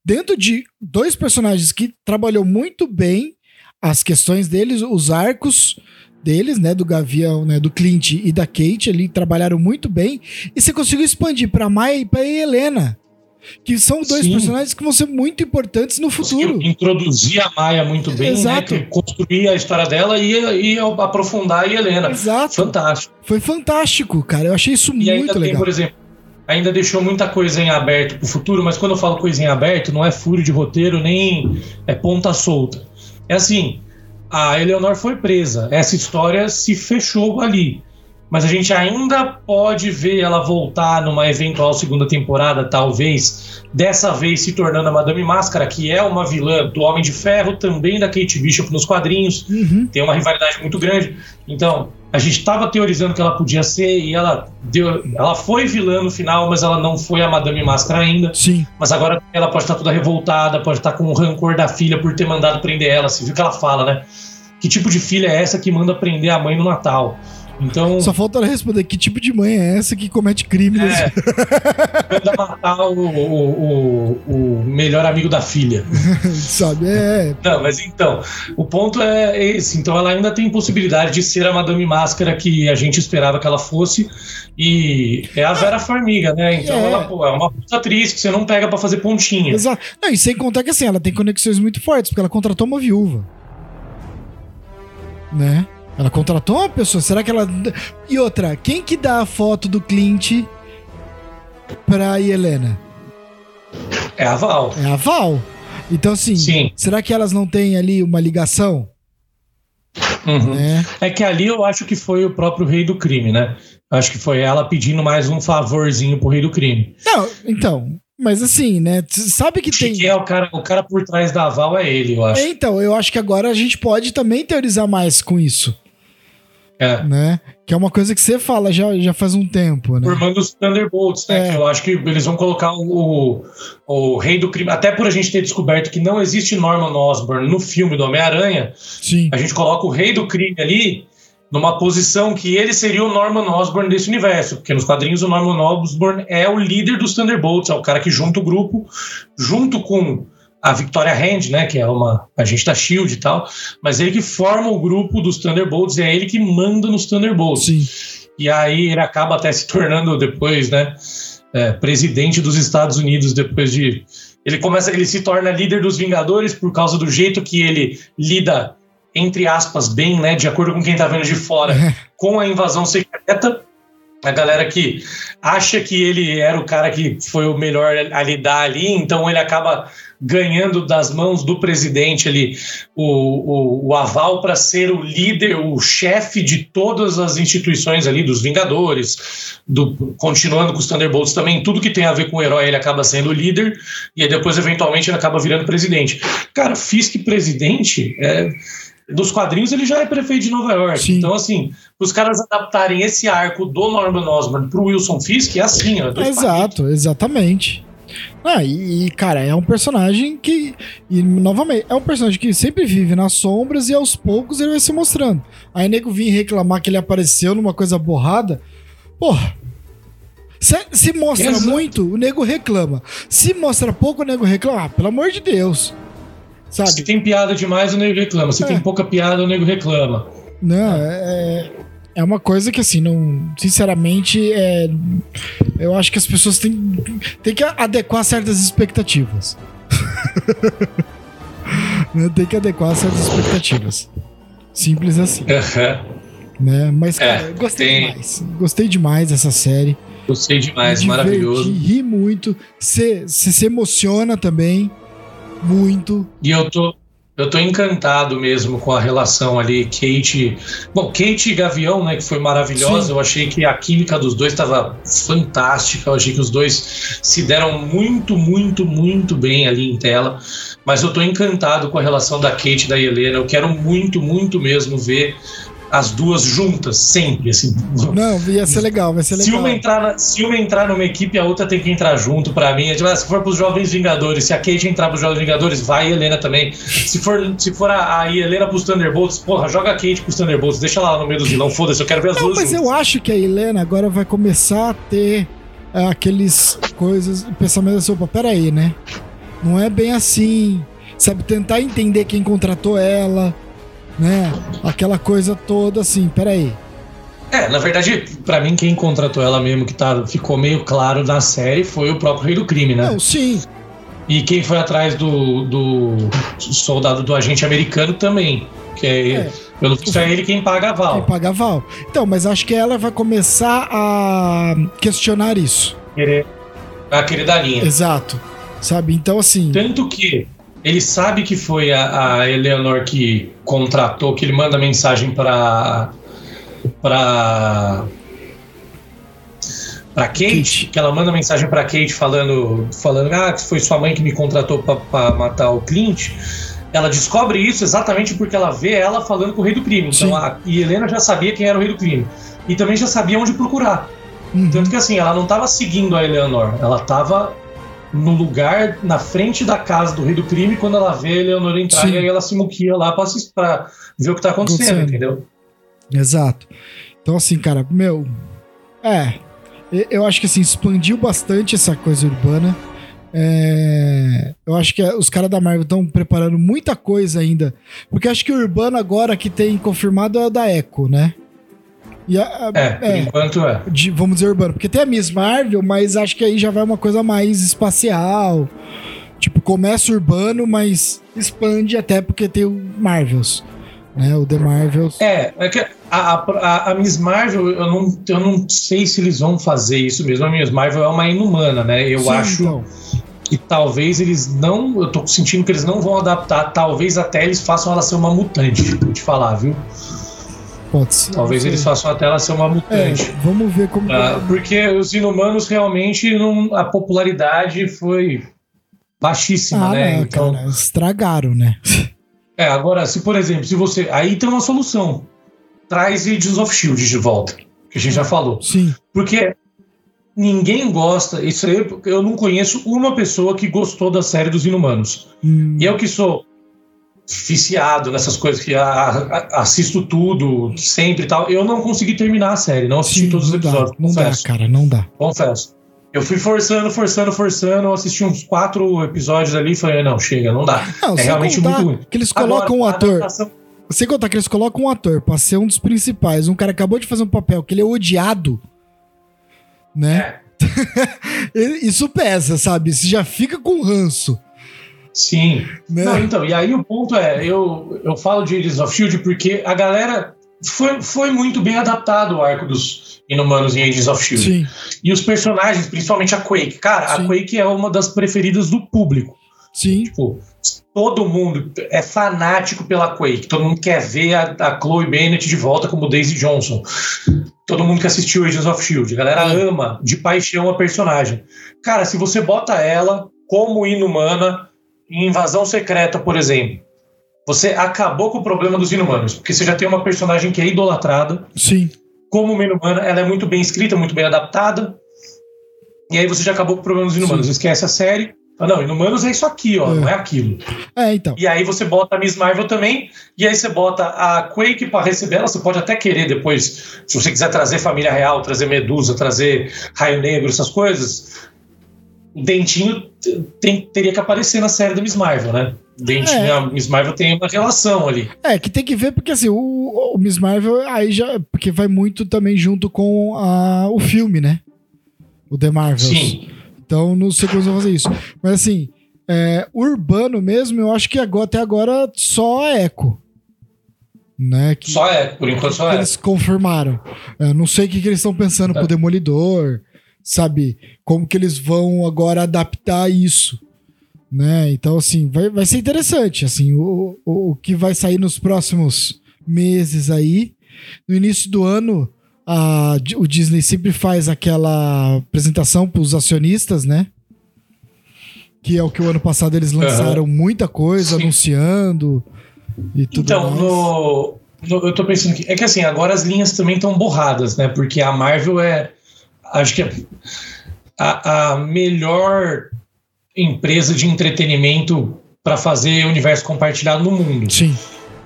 dentro de dois personagens que trabalhou muito bem as questões deles, os arcos deles, né, do Gavião, né, do Clint e da Kate ali trabalharam muito bem e você conseguiu expandir para Maia e para Helena, que são dois Sim. personagens que vão ser muito importantes no futuro. Conseguiu introduzir a Maia muito bem, Exato. né? Construir a história dela e, e aprofundar a Helena. Exato. Fantástico. Foi fantástico, cara. Eu achei isso E ainda muito tem, legal. por exemplo, ainda deixou muita coisa em aberto pro futuro, mas quando eu falo coisa em aberto, não é furo de roteiro, nem é ponta solta. É assim, a Eleonor foi presa, essa história se fechou ali. Mas a gente ainda pode ver ela voltar numa eventual segunda temporada, talvez, dessa vez se tornando a Madame Máscara, que é uma vilã do Homem de Ferro, também da Kate Bishop nos quadrinhos Uhum. tem uma rivalidade muito grande. Então, a gente estava teorizando que ela podia ser e ela deu, ela foi vilã no final, mas ela não foi a Madame Máscara ainda. Sim. Mas agora ela pode estar toda revoltada, pode estar com o rancor da filha por ter mandado prender ela. Você viu que ela fala, né? Que tipo de filha é essa que manda prender a mãe no Natal? Então. Só falta ela responder que tipo de mãe é essa que comete crime. É, manda matar o, o, o, o, melhor amigo da filha. Sabe? É. Não, mas então, o ponto é esse. Então ela ainda tem possibilidade de ser a Madame Máscara que a gente esperava que ela fosse. E é a Vera Farmiga, né? Então é. ela pô, é uma puta atriz que você não pega para fazer pontinha. Exato. Não, e sem contar que assim, ela tem conexões muito fortes, porque ela contratou uma viúva. Né? Ela contratou uma pessoa. Será que ela. E outra, quem que dá a foto do Clint pra Helena? É a Val. É a Val. Então, assim, Sim. será que elas não têm ali uma ligação? Uhum. É. é que ali eu acho que foi o próprio rei do crime, né? Acho que foi ela pedindo mais um favorzinho pro rei do crime. Não, então, mas assim, né? Sabe que tem. Que é o cara, o cara por trás da Val é ele, eu acho. É, então, eu acho que agora a gente pode também teorizar mais com isso. É. Né? Que é uma coisa que você fala já, já faz um tempo, né? Formando os Thunderbolts, né? É. Que eu acho que eles vão colocar o, o, rei do crime. Até por a gente ter descoberto que não existe Norman Osborn no filme do Homem-Aranha, a gente coloca o rei do crime ali numa posição que ele seria o Norman Osborn desse universo, porque nos quadrinhos o Norman Osborn é o líder dos Thunderbolts, é o cara que junta o grupo, junto com a Victoria Hand, né, que é uma agente da Shield e tal, mas ele que forma o grupo dos Thunderbolts, e é ele que manda nos Thunderbolts. Sim. E aí ele acaba até se tornando depois, né, é, presidente dos Estados Unidos depois de ele começa, ele se torna líder dos Vingadores por causa do jeito que ele lida entre aspas bem, né, de acordo com quem tá vendo de fora, com a invasão secreta a galera que acha que ele era o cara que foi o melhor a lidar ali, então ele acaba ganhando das mãos do presidente ali o, o, o aval para ser o líder, o chefe de todas as instituições ali, dos Vingadores, do, continuando com os Thunderbolts também, tudo que tem a ver com o herói ele acaba sendo o líder, e aí depois eventualmente ele acaba virando presidente. Cara, Fisk presidente é dos quadrinhos ele já é prefeito de Nova York. Sim. Então, assim, os caras adaptarem esse arco do Norman Osborn pro Wilson Fisk é assim, ó. Exato, exatamente. Ah, e, cara, é um personagem que. E, novamente, é um personagem que sempre vive nas sombras e aos poucos ele vai se mostrando. Aí nego vir reclamar que ele apareceu numa coisa borrada. Porra. Se, se mostra Exato. muito, o nego reclama. Se mostra pouco, o nego reclama. Ah, pelo amor de Deus. Sabe? Se tem piada demais, o nego reclama. Se é. tem pouca piada, o nego reclama. Não, é, é uma coisa que, assim, não. Sinceramente, é, eu acho que as pessoas têm, têm que adequar certas expectativas. Né, tem que adequar certas expectativas. Simples assim. Né? Mas, é, cara, é, gostei tem... demais. Gostei demais dessa série. Gostei demais, maravilhoso. Ri muito. Você se emociona também. Muito. E eu tô, eu tô encantado mesmo com a relação ali, Kate. Bom, Kate e Gavião, né, que foi maravilhosa. Sim. Eu achei que a química dos dois estava fantástica. Eu achei que os dois se deram muito, muito, muito bem ali em tela. Mas eu tô encantado com a relação da Kate e da Helena. Eu quero muito, muito mesmo ver as duas juntas, sempre. Assim. Não, ia ser legal, vai ser legal. Se uma entrar, se uma entrar numa equipe, a outra tem que entrar junto. Para mim, é tipo, ah, se for pros Jovens Vingadores, se a Kate entrar pros Jovens Vingadores, vai a Helena também. Se for, se for a, a Helena pros Thunderbolts, porra, joga a Kate pros Thunderbolts, deixa lá no meio dos vilão, foda-se, eu quero ver as Não, duas. Mas juntas. eu acho que a Helena agora vai começar a ter é, aqueles coisas, pensamento assim, opa, peraí, né? Não é bem assim. Sabe, tentar entender quem contratou ela né? Aquela coisa toda assim, peraí. É, na verdade, para mim, quem contratou ela mesmo, que tá, ficou meio claro na série, foi o próprio Rei do Crime, né? Não, sim. E quem foi atrás do, do soldado do agente americano também. Que é, é. pelo visto, é ele quem paga a Val. Quem paga a Val. Então, mas acho que ela vai começar a questionar isso. Querer. A querer linha. Exato. Sabe? Então, assim. Tanto que ele sabe que foi a, a Eleanor que contratou, que ele manda mensagem para para para Kate, Kate, que ela manda mensagem para Kate falando falando ah, foi sua mãe que me contratou para matar o Clint. Ela descobre isso exatamente porque ela vê ela falando com o rei do crime. Então a, e Helena já sabia quem era o rei do crime e também já sabia onde procurar. Uhum. Tanto que assim, ela não estava seguindo a Eleanor, ela estava no lugar, na frente da casa do rei do crime, quando ela vê a Eleonora entrar, Sim. e aí ela se muquia lá pra, pra ver o que tá acontecendo, acontecendo, entendeu? Exato. Então, assim, cara, meu. É. Eu acho que assim, expandiu bastante essa coisa urbana. É, eu acho que os caras da Marvel estão preparando muita coisa ainda. Porque acho que o Urbano agora que tem confirmado é o da Echo, né? A, é, por é, enquanto é. De, vamos dizer Urbano. Porque tem a Miss Marvel, mas acho que aí já vai uma coisa mais espacial. Tipo, começa urbano, mas expande até porque tem o Marvels. Né, o The Marvels. É, é que a, a, a, Miss Marvel, eu não, eu não sei se eles vão fazer isso mesmo. A Miss Marvel é uma inumana, né? Eu Sim, acho. Então que talvez eles não. Eu tô sentindo que eles não vão adaptar, talvez até eles façam ela ser uma mutante, vou te falar, viu? Ser. Talvez eles façam até ela ser uma mutante. É, vamos ver como. Ah, porque os inumanos realmente não, a popularidade foi baixíssima, ah, né? Não, então, cara, estragaram, né? É, agora, se por exemplo, se você. Aí tem uma solução. Traz Agents of Shield de volta. Que a gente já falou. Sim. Porque ninguém gosta. Isso aí, eu não conheço uma pessoa que gostou da série dos Inumanos. Hum. E eu que sou viciado nessas coisas que a, a, assisto tudo sempre e tal. Eu não consegui terminar a série, não assisti Sim, todos os episódios. Dá, não confesso. dá, cara, não dá. Confesso. Eu fui forçando, forçando, forçando, assisti uns quatro episódios ali e falei, não, chega, não dá. Não, é realmente muito ruim. Que eles colocam um ator. Adaptação... Sem contar que eles colocam um ator pra ser um dos principais, um cara acabou de fazer um papel que ele é odiado né? É. Isso pesa, sabe? Você já fica com ranço. Sim. Né? Não, então, e aí o ponto é, eu, eu falo de Agents of Shield porque a galera foi, foi muito bem adaptado o arco dos Inumanos em Agents of Shield. Sim. E os personagens, principalmente a Quake. Cara, Sim. a Quake é uma das preferidas do público. Sim. Tipo, todo mundo é fanático pela Quake. Todo mundo quer ver a, a Chloe Bennett de volta como Daisy Johnson. Todo mundo que assistiu Agents of Shield. A galera ama de paixão a personagem. Cara, se você bota ela como inumana em Invasão Secreta, por exemplo, você acabou com o problema dos inumanos. Porque você já tem uma personagem que é idolatrada. Sim. Como uma inumana, ela é muito bem escrita, muito bem adaptada. E aí você já acabou com o problema dos inumanos. Sim. Esquece a série ah, não, Inumanos é isso aqui, ó, é. não é aquilo. É, então. E aí você bota a Miss Marvel também, e aí você bota a Quake para receber ela. Você pode até querer depois, se você quiser trazer Família Real, trazer Medusa, trazer Raio Negro, essas coisas. O Dentinho tem, teria que aparecer na série da Miss Marvel, né? Dentinho é. e a Miss Marvel tem uma relação ali. É, que tem que ver, porque assim, o, o Miss Marvel aí já. Porque vai muito também junto com a, o filme, né? O The Marvels. Sim. Então não sei como eles vão fazer isso. Mas assim, é, urbano mesmo, eu acho que agora, até agora só a Eco. Né, que, só é, por enquanto só é. Eles confirmaram. Eu não sei o que, que eles estão pensando é. pro Demolidor, sabe? Como que eles vão agora adaptar isso. Né? Então, assim, vai, vai ser interessante. Assim, o, o, o que vai sair nos próximos meses aí. No início do ano, a, o Disney sempre faz aquela apresentação para os acionistas, né? Que é o que o ano passado eles lançaram uhum. muita coisa, Sim. anunciando e tudo então, mais. No, no, eu tô pensando que. É que assim, agora as linhas também estão borradas, né? Porque a Marvel é. Acho que é a, a melhor empresa de entretenimento para fazer universo compartilhado no mundo. Sim.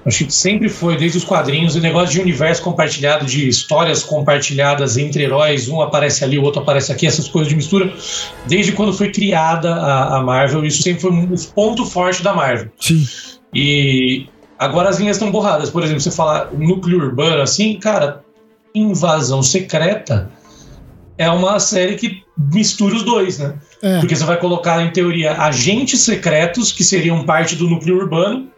Acho que sempre foi, desde os quadrinhos, o negócio de universo compartilhado, de histórias compartilhadas entre heróis, um aparece ali, o outro aparece aqui, essas coisas de mistura. Desde quando foi criada a, a Marvel, isso sempre foi um ponto forte da Marvel. Sim. E agora as linhas estão borradas. Por exemplo, você falar núcleo urbano assim, cara, Invasão Secreta é uma série que mistura os dois, né? É. Porque você vai colocar, em teoria, agentes secretos, que seriam parte do núcleo urbano,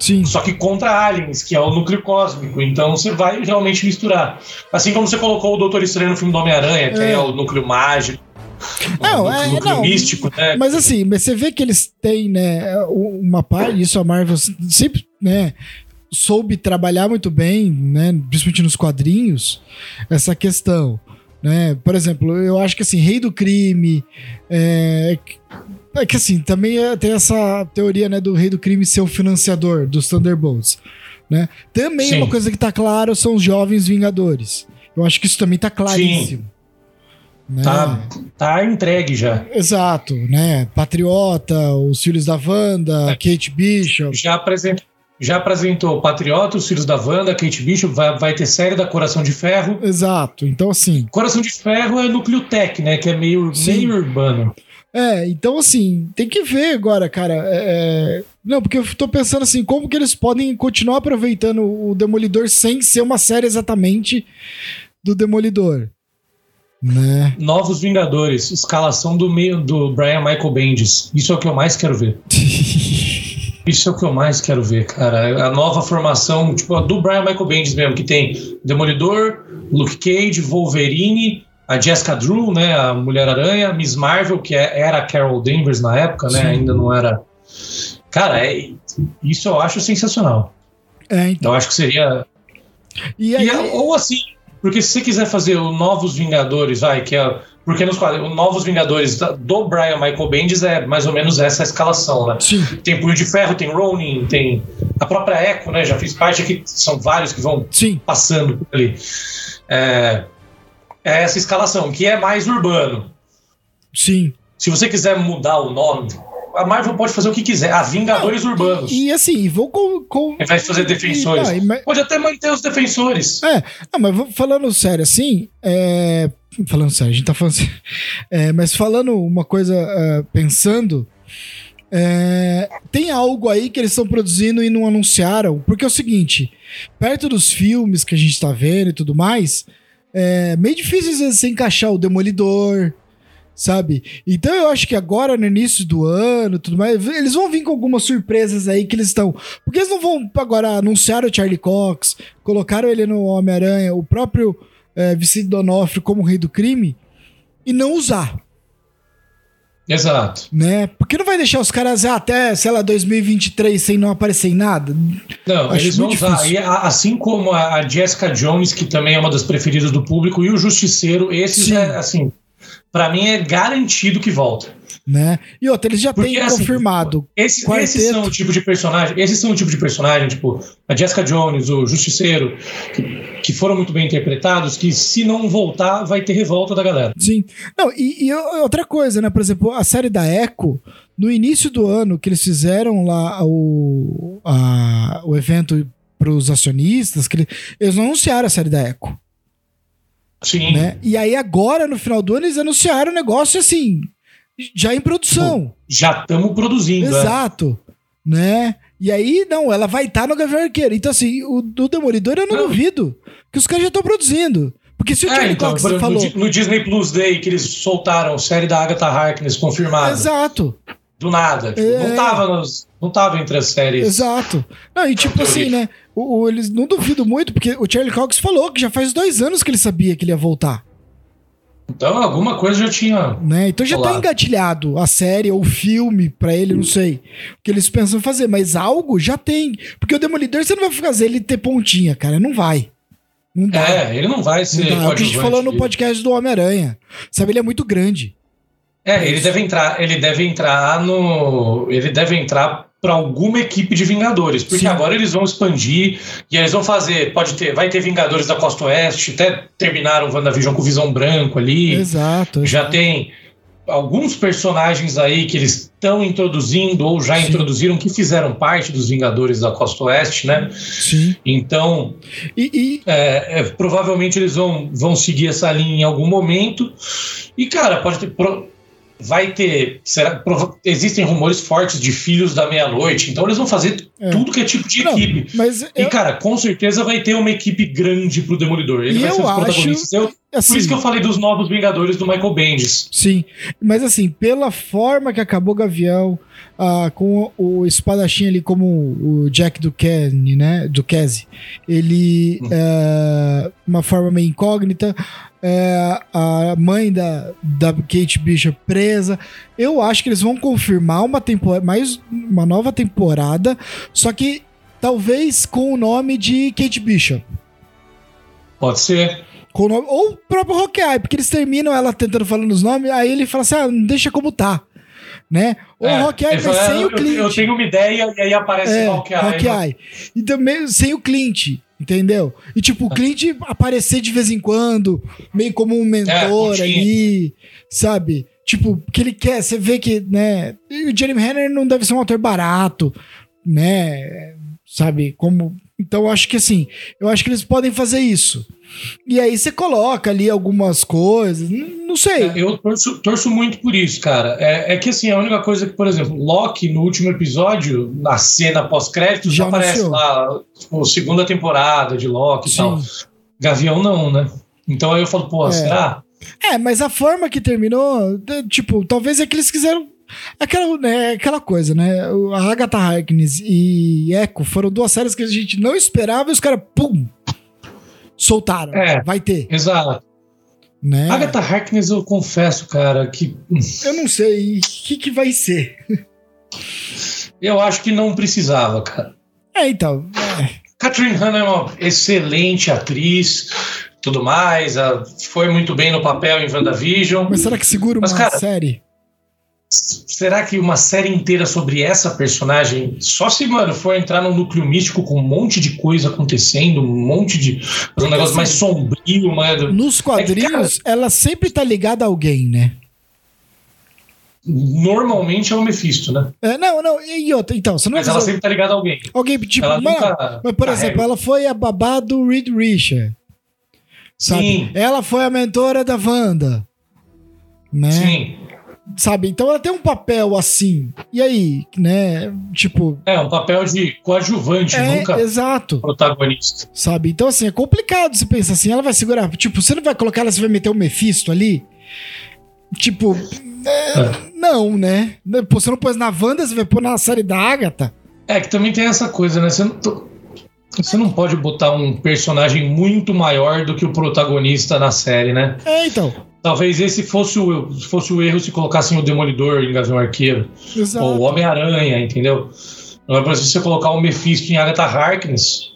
Sim. Só que contra aliens, que é o núcleo cósmico. Então você vai realmente misturar. Assim como você colocou o Doutor Estranho no filme do Homem-Aranha, que é. é o núcleo mágico. Não, o é, não, místico, né? Mas assim, você vê que eles têm, né, uma parte, isso a Marvel sempre, né, soube trabalhar muito bem, né, principalmente nos quadrinhos, essa questão, né? Por exemplo, eu acho que assim, Rei do Crime, é, é que assim, também é, tem essa teoria, né, do rei do crime ser o financiador dos Thunderbolts, né? Também Sim. uma coisa que tá claro são os jovens vingadores. Eu acho que isso também tá claríssimo. Né? Tá, tá entregue já. Exato, né? Patriota, os filhos da Wanda, é. Kate Bishop. Já, apresent... já apresentou Patriota, Os Filhos da Wanda, Kate Bishop, vai, vai ter série da Coração de Ferro. Exato. Então, assim. Coração de Ferro é núcleo tech, né? Que é meio, meio urbano. É, então assim, tem que ver agora, cara. É, é... Não, porque eu tô pensando assim, como que eles podem continuar aproveitando o Demolidor sem ser uma série exatamente do Demolidor. Né? Novos Vingadores, escalação do meio do Brian Michael Bendis. Isso é o que eu mais quero ver. Isso é o que eu mais quero ver, cara. A nova formação, tipo, a do Brian Michael Bendis mesmo, que tem Demolidor, Luke Cage, Wolverine, a Jessica Drew, né, a Mulher-Aranha, Miss Marvel, que é, era a Carol Danvers na época, né, Sim. ainda não era... Cara, é, isso eu acho sensacional. É, então. Eu acho que seria... E aí... E, ou assim, porque se você quiser fazer o Novos Vingadores, vai, que é porque nos quadrinhos, Novos Vingadores do Brian Michael Bendis é mais ou menos essa escalação, né? Sim. Tem Punho de Ferro, tem Ronin, tem a própria Echo, né? Já fiz parte aqui, são vários que vão Sim. passando por ali. É, é essa escalação, que é mais urbano. Sim. Se você quiser mudar o nome, a Marvel pode fazer o que quiser. A Vingadores não, Urbanos. E, e, assim, vou com. com Ao invés de fazer defensores. E, mas... Pode até manter os defensores. É, não, mas falando sério, assim. É... Falando sério, a gente tá falando assim. É, mas falando uma coisa, uh, pensando. É, tem algo aí que eles estão produzindo e não anunciaram, porque é o seguinte: perto dos filmes que a gente tá vendo e tudo mais, é meio difícil às vezes você encaixar o Demolidor, sabe? Então eu acho que agora, no início do ano tudo mais, eles vão vir com algumas surpresas aí que eles estão. Porque eles não vão agora anunciar o Charlie Cox, colocaram ele no Homem-Aranha, o próprio é, Vicente Donofrio como rei do crime, e não usar. Exato. Né? Porque não vai deixar os caras até, sei lá, 2023 sem não aparecer em nada? Não, Acho eles vão usar. E, assim como a Jessica Jones, que também é uma das preferidas do público, e o Justiceiro, esses, é, assim, para mim é garantido que volta. Né? E outra, eles já Porque, têm assim, confirmado. Esse, esses são o tipo de personagem. Esses são o tipo de personagem, tipo, a Jessica Jones, o Justiceiro, que, que foram muito bem interpretados, que se não voltar, vai ter revolta da galera. Sim. Não, e, e outra coisa, né? Por exemplo, a série da Echo, no início do ano, que eles fizeram lá o, a, o evento para os acionistas, que eles não anunciaram a série da Echo. Sim. Né? E aí agora, no final do ano, eles anunciaram o negócio assim, já em produção. Já estamos produzindo. É. Exato. É. Né? E aí, não, ela vai estar tá no Gavião Arqueiro. Então, assim, o do Demolidor eu não, não. duvido que os caras já estão produzindo. Porque se o é, então, Cox falou... No, no, Disney Plus Day, que eles soltaram série da Agatha Harkness confirmada. Exato. Do nada. Tipo, é... não, tava nos, não tava entre as séries. Exato. Não, e tipo assim, né? O, o, eles não duvido muito, porque o Charlie Cox falou que já faz dois anos que ele sabia que ele ia voltar. Então alguma coisa já tinha. Né? Então já tá rolado. tá engatilhado a série ou o filme para ele, não sei. O que eles pensam fazer, mas algo já tem. Porque o Demolidor você não vai fazer ele ter pontinha, cara. Não vai. Não dá. É, ele não vai ser. Não é o que a gente falou no podcast do Homem-Aranha. Sabe, ele é muito grande. É, ele deve entrar, ele deve entrar no. Ele deve entrar para alguma equipe de Vingadores, porque Sim. agora eles vão expandir e eles vão fazer, pode ter, vai ter Vingadores da Costa Oeste, até terminaram o WandaVision com Visão Branco ali. Exato. Já tem alguns personagens aí que eles estão introduzindo ou já Sim. introduziram que fizeram parte dos Vingadores da Costa Oeste, né? Sim. Então, e, e... É, é, provavelmente eles vão, vão seguir essa linha em algum momento. E, cara, pode ter. Pro, vai ter. Será, existem rumores fortes de filhos da meia-noite, então eles vão fazer é. tudo que é tipo de Não, equipe. Mas e, eu... cara, com certeza vai ter uma equipe grande pro Demolidor. Ele e vai ser os protagonistas. Eu, assim, por isso que eu falei dos novos Vingadores do Michael Bendis. Sim, mas assim, pela forma que acabou Gavião, uh, com o espadachim ali como o Jack Duquesne, né? Duquesne, ele. Hum. Uh, uma forma meio incógnita é, a mãe da, da Kate Bishop presa. Eu acho que eles vão confirmar uma temporada, mais uma nova temporada, só que talvez com o nome de Kate Bishop. Pode ser. Com o nome, ou o próprio Hawkeye, porque eles terminam ela tentando falando os nomes, aí ele fala assim: ah, deixa como tá. Né? Ou é, Hawkeye, mas fala, sem eu, o Clint. Eu, eu, tenho uma ideia e aí aparece é, o Hawkeye. Hawkeye. E também sem o Clint. Entendeu? E tipo, o Clint aparecer de vez em quando, meio como um mentor é, ali, sabe? Tipo, que ele quer, você vê que, né? E o Jeremy Renner não deve ser um autor barato, né? sabe? Como então eu acho que assim, eu acho que eles podem fazer isso. E aí você coloca ali algumas coisas, não sei. É, Eu torço, torço muito por isso, cara. É, é que assim, a única coisa que, por exemplo, Loki, no último episódio, na cena pós-crédito, Já aparece anunciou. lá, tipo, segunda temporada de Loki e tal. Gavião não, né? Então aí eu falo, pô, É. será? É, mas a forma que terminou, tipo, talvez é que eles quiseram aquela, né, aquela coisa, né? A Agatha Harkness e Echo foram duas séries que a gente não esperava e os caras, pum, soltaram. É. Vai ter, Exato. né? Agatha Harkness, eu confesso, cara, que Eu não sei o que, que vai ser. eu acho que não precisava, cara. É, então. é. Catherine Hanna é uma excelente atriz, tudo mais, foi muito bem no papel em WandaVision. Mas será que segura uma Mas, cara, série? Será que uma série inteira sobre essa personagem, só se, mano, for entrar num núcleo místico com um monte de coisa acontecendo, um monte de. um negócio mais sombrio, mais. Nos quadrinhos, ela sempre tá ligada a alguém, né? Normalmente é o Mephisto, né? É, não, não, e outra, então, você não Mas ela sempre tá ligada a alguém. Alguém, tipo, ela mas, nunca mas, por carrega. exemplo, ela foi a babá do Reed Richard. Sabe? Sim. Ela foi a mentora da Wanda. Né? Sim. Sabe? Então ela tem um papel assim. E aí, né? Tipo. É um papel de coadjuvante, É, nunca exato. protagonista. Sabe? Então, assim, é complicado você pensar assim. Ela vai segurar. Tipo, você não vai colocar ela, você vai meter o Mephisto ali? Tipo. é, Não, né? Você não pôs na Wanda, você vai pôr na série da Agatha. É que também tem essa coisa, né? Você não, você não pode botar um personagem muito maior do que o protagonista na série, né? É, então. Talvez esse fosse o, fosse o erro se colocassem o Demolidor em Gavião Arqueiro. Exato. Ou o Homem-Aranha, entendeu? Não é pra você colocar o Mephisto em Agatha Harkness.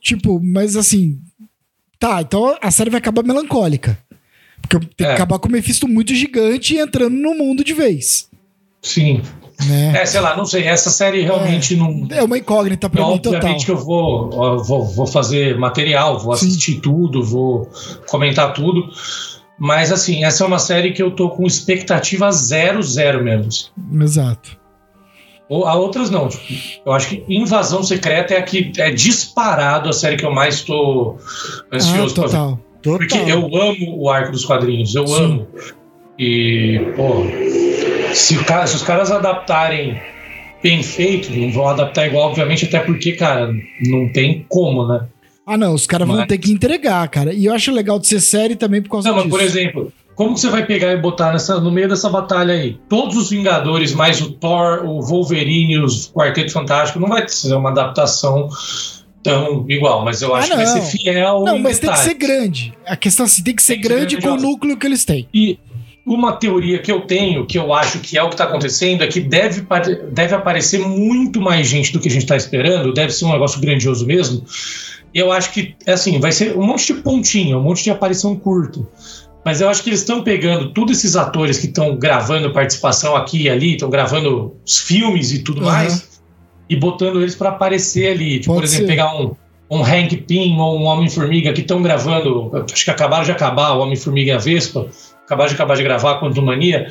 Tipo, mas assim. Tá, então a série vai acabar melancólica. Porque tem que É. acabar com o Mephisto muito gigante entrando no mundo de vez. Sim. Né? É, sei lá, não sei. Essa série realmente não. É uma incógnita pra mim total. Obviamente que eu vou, vou, vou fazer material, vou Sim. assistir tudo, vou comentar tudo. Mas assim, essa é uma série que eu tô com expectativa zero, zero mesmo. assim. Exato. Ou a outras não. Tipo, eu acho que Invasão Secreta é a que é disparado a série que eu mais tô Ah, ansioso pra ver. total. Total. Porque eu amo o arco dos quadrinhos, eu Sim. amo. E, pô, se, o cara- se os caras adaptarem bem feito, não vão adaptar igual, obviamente, até porque, cara, não tem como, né? Ah, não, os caras vão Mas- ter que entregar, cara. E eu acho legal de ser série também por causa Não, mas disso. por exemplo, como você vai pegar e botar nessa, no meio dessa batalha aí? Todos os Vingadores, mais o Thor, o Wolverine, os Quarteto Fantástico, não vai ser uma adaptação tão igual, mas eu Ah, acho que vai não. ser fiel. Não, mas tem que ser grande. A questão assim, tem que ser Tem que ser grande grande, com o núcleo que eles têm. E uma teoria que eu tenho, que eu acho que é o que está acontecendo, é que deve, deve aparecer muito mais gente do que a gente está esperando, deve ser um negócio grandioso mesmo. E eu acho que, assim, vai ser um monte de pontinho, um monte de aparição curta. Mas eu acho que eles estão pegando todos esses atores que estão gravando participação aqui e ali, estão gravando os filmes e tudo Aham. mais, e botando eles para aparecer ali. Tipo, por exemplo, ser. pegar um, um Hank Pym ou um Homem-Formiga que estão gravando, acho que acabaram de acabar, o Homem-Formiga e a Vespa, acabaram de acabar de gravar Quantum Mania.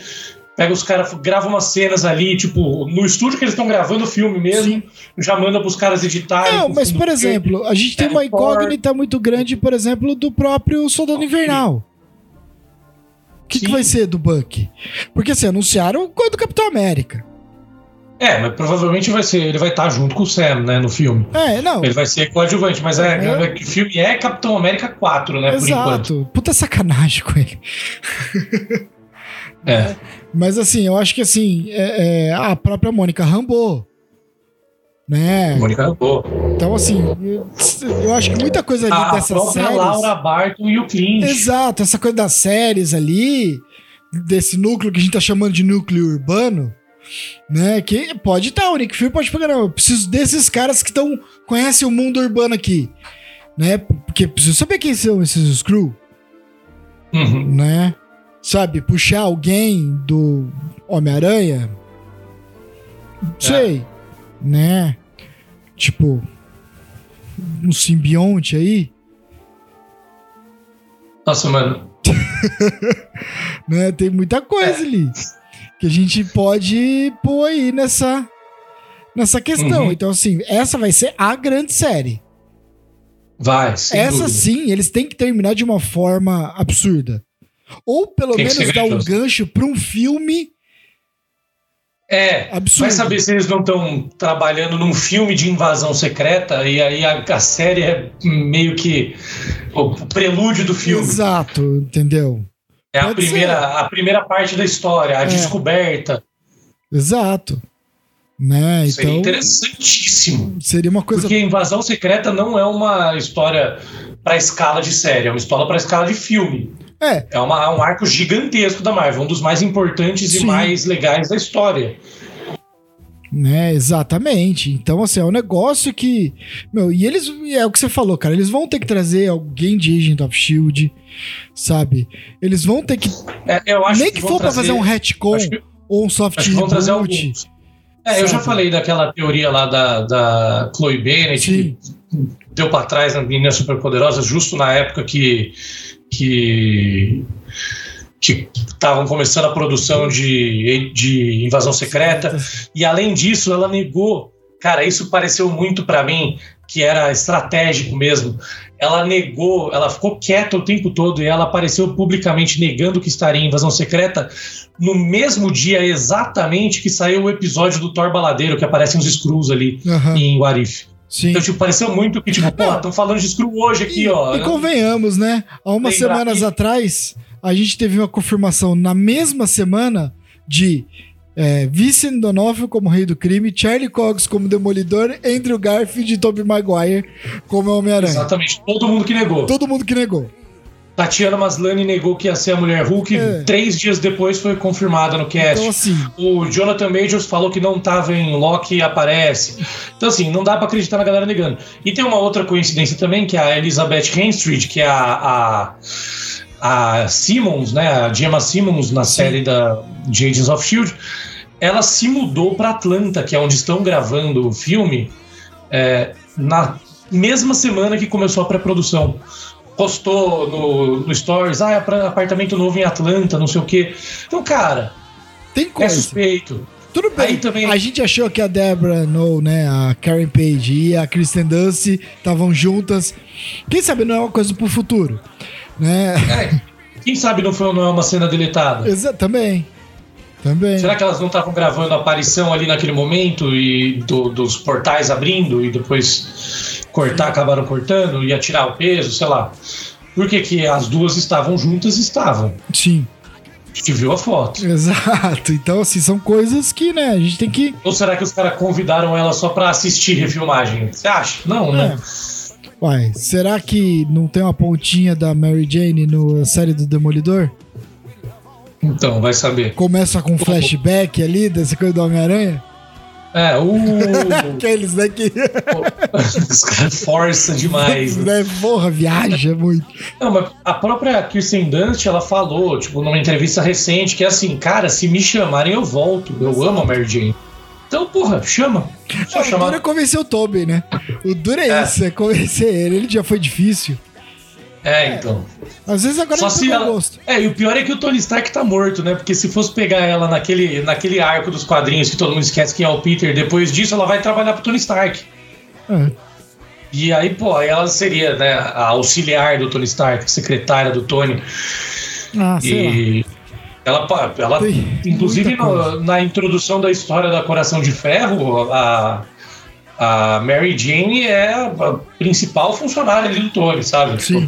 Pega os caras, grava umas cenas ali, tipo, no estúdio que eles estão gravando o filme mesmo, já manda pros caras editarem. Não, mas por exemplo, a gente tem É, uma incógnita muito grande, por exemplo, do próprio Soldado Invernal. O que, que Sim. vai ser do Buck? Porque assim, anunciaram coisa do Capitão América. É, mas provavelmente vai ser, ele vai estar junto com o Sam, né, no filme. É, não. Ele vai ser coadjuvante, mas é, É. é o filme é Capitão América 4, né, por enquanto. Exato. Puta sacanagem com ele. É. Mas assim, eu acho que assim, é- é, a própria Mônica Rambeau, né? Mônica Rambeau. Então assim, eu, eu acho que muita coisa ali A, a dessas própria séries... Laura Barton e o Clint. Exato, essa coisa das séries ali, desse núcleo que a gente tá chamando de núcleo urbano, né? Que pode estar, o Nick Fury pode pegar, não, eu preciso desses caras que estão conhecem o mundo urbano aqui, né? Porque preciso saber quem são esses Screw, Uhum. né? Sabe, puxar alguém do Homem-Aranha, não sei, né? Tipo, um simbionte aí, Nossa, mano. né? Tem muita coisa É. ali que a gente pode pôr aí nessa nessa questão. Uhum. Então, assim, essa vai ser a grande série. Vai, Essa dúvida. sim, eles têm que terminar de uma forma absurda. Ou pelo Tem menos dar um gancho para um filme. É, absurdo. vai saber se eles não estão trabalhando num filme de invasão secreta e aí a, a série é meio que o prelúdio do filme. Exato, entendeu? É a primeira, a primeira parte da história, a é. descoberta. Exato. Né? Seria então, interessantíssimo. Seria uma coisa. Porque Invasão Secreta não é uma história para escala de série, é uma história para escala de filme. É. É uma, um arco gigantesco da Marvel, um dos mais importantes Sim. e mais legais da história. Né, exatamente. Então, assim, é um negócio que. Meu, e eles. É o que você falou, cara. Eles vão ter que trazer alguém de Agent of Shield, sabe? Eles vão ter que. É, eu acho Nem que, que for trazer... pra fazer um retcon que, ou um soft reboot. É, eu já falei daquela teoria lá da, da Chloe Bennett, Sim. que deu para trás na Menina Superpoderosa, justo na época que. que que estavam começando a produção de, de Invasão Secreta. E além disso, ela negou. Cara, isso pareceu muito para mim que era estratégico mesmo. Ela negou, ela ficou quieta o tempo todo e ela apareceu publicamente negando que estaria em Invasão Secreta no mesmo dia exatamente que saiu o episódio do Thor Baladeiro, que aparecem os Skrulls ali uhum. em Warif. Sim. Então, tipo, pareceu muito que, tipo, pô, estão falando de Skrull hoje aqui, e, ó. E convenhamos, né? Há umas semanas atrás, a gente teve uma confirmação na mesma semana de é, Vincent D'Onofrio como Rei do Crime, Charlie Cox como Demolidor, Andrew Garfield e Tobey Maguire como Homem-Aranha. Exatamente, todo mundo que negou. Todo mundo que negou. Tatiana Maslany negou que ia ser a Mulher Hulk, é. três dias depois foi confirmada no cast. Então, assim, o Jonathan Majors falou que não estava em Loki e aparece. Então, assim, não dá para acreditar na galera negando. E tem uma outra coincidência também, que é a Elizabeth Henstridge, que é a, a, a Simmons, né, a Gemma Simmons na Sim. série da de Agents of S.H.I.E.L.D., ela se mudou para Atlanta, que é onde estão gravando o filme, é, na mesma semana que começou a pré-produção postou no, no Stories, ah, é apartamento novo em Atlanta, não sei o quê. Então, cara, tem coisa. É suspeito. Tudo bem. Também... A gente achou que a Deborah No, né, a Karen Page e a Kristen Dunst estavam juntas. Quem sabe não é uma coisa pro futuro, né? É, quem sabe não foi não é uma cena deletada? Exato, também. Também. Será que elas não estavam gravando a aparição ali naquele momento e do, dos portais abrindo e depois cortar, acabaram cortando, ia tirar o peso, sei lá. Por que, que as duas estavam juntas? Estavam. Sim. A gente viu a foto. Exato. Então, assim, são coisas que, né, a gente tem que. Ou será que os caras convidaram ela só pra assistir refilmagem? Você acha? Não, né? é. né? Uai, será que não tem uma pontinha da Mary Jane na série do Demolidor? Então, vai saber. Começa com um flashback ali dessa coisa do Homem-Aranha? É, o. Aqueles, né? Que... Os caras forçam demais. Né? Porra, viaja muito. Não, mas a própria Kirsten Dunst, ela falou, tipo, numa entrevista recente, que é assim, cara, se me chamarem, eu volto. Eu amo a Mary Jane. Então, porra, chama. Só o chamar. duro é convencer o Toby, né? O duro é, é. isso, é convencer ele. Ele já foi difícil. É, então. Às vezes agora Só se ela... gosto. É, e o pior é que o Tony Stark tá morto, né? Porque se fosse pegar ela naquele, naquele arco dos quadrinhos que todo mundo esquece quem é o Peter, depois disso ela vai trabalhar pro Tony Stark. É. E aí, pô, aí ela seria, né, a auxiliar do Tony Stark, secretária do Tony. Ah, sei e... Ela, ela inclusive no, na introdução da história da Coração de Ferro, a, a Mary Jane é a principal funcionária ali do Tony, sabe? Sim.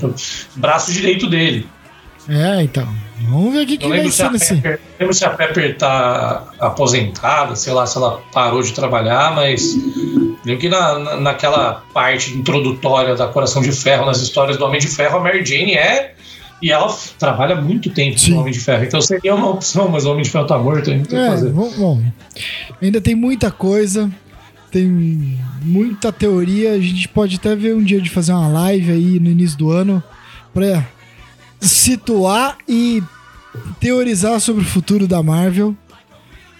braço direito dele. É, então. Vamos ver o que, que vai ser nesse. Pepper, não lembro se a Pepper tá aposentada, sei lá se ela parou de trabalhar, mas lembro que na, na, naquela parte introdutória da Coração de Ferro, nas histórias do Homem de Ferro, a Mary Jane é. E ela trabalha muito tempo com o Homem de Ferro. Então seria uma opção, mas o Homem de Ferro tá morto, ainda tem é, que fazer. Bom, bom, ainda tem muita coisa tem muita teoria. A gente pode até ver um dia de fazer uma live aí no início do ano para situar e teorizar sobre o futuro da Marvel.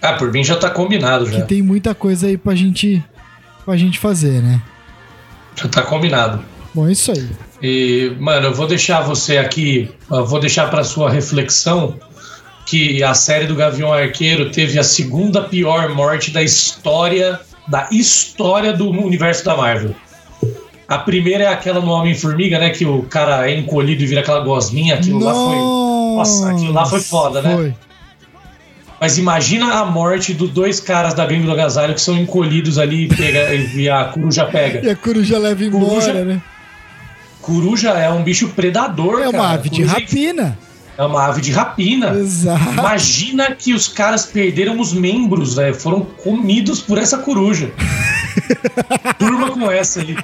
Ah, por mim já tá combinado já. Que tem muita coisa aí pra gente, pra gente fazer, né? Já tá combinado. Bom, é isso aí. E, mano, eu vou deixar você aqui, vou deixar para sua reflexão que a série do Gavião Arqueiro teve a segunda pior morte da história da história do universo da Marvel. A primeira é aquela no Homem-Formiga, né? Que o cara é encolhido e vira aquela gosminha. Aquilo lá foi. Nossa, aquilo lá foi foda, né? Foi. Mas imagina a morte dos dois caras da gangue do agasalho que são encolhidos ali e, pega, e a coruja pega. E a coruja leva embora, coruja, né? Coruja é um bicho predador, É uma cara. ave de coruja rapina. É uma ave de rapina. Exato. Imagina que os caras perderam os membros, velho. Foram comidos por essa coruja. Durma com essa aí.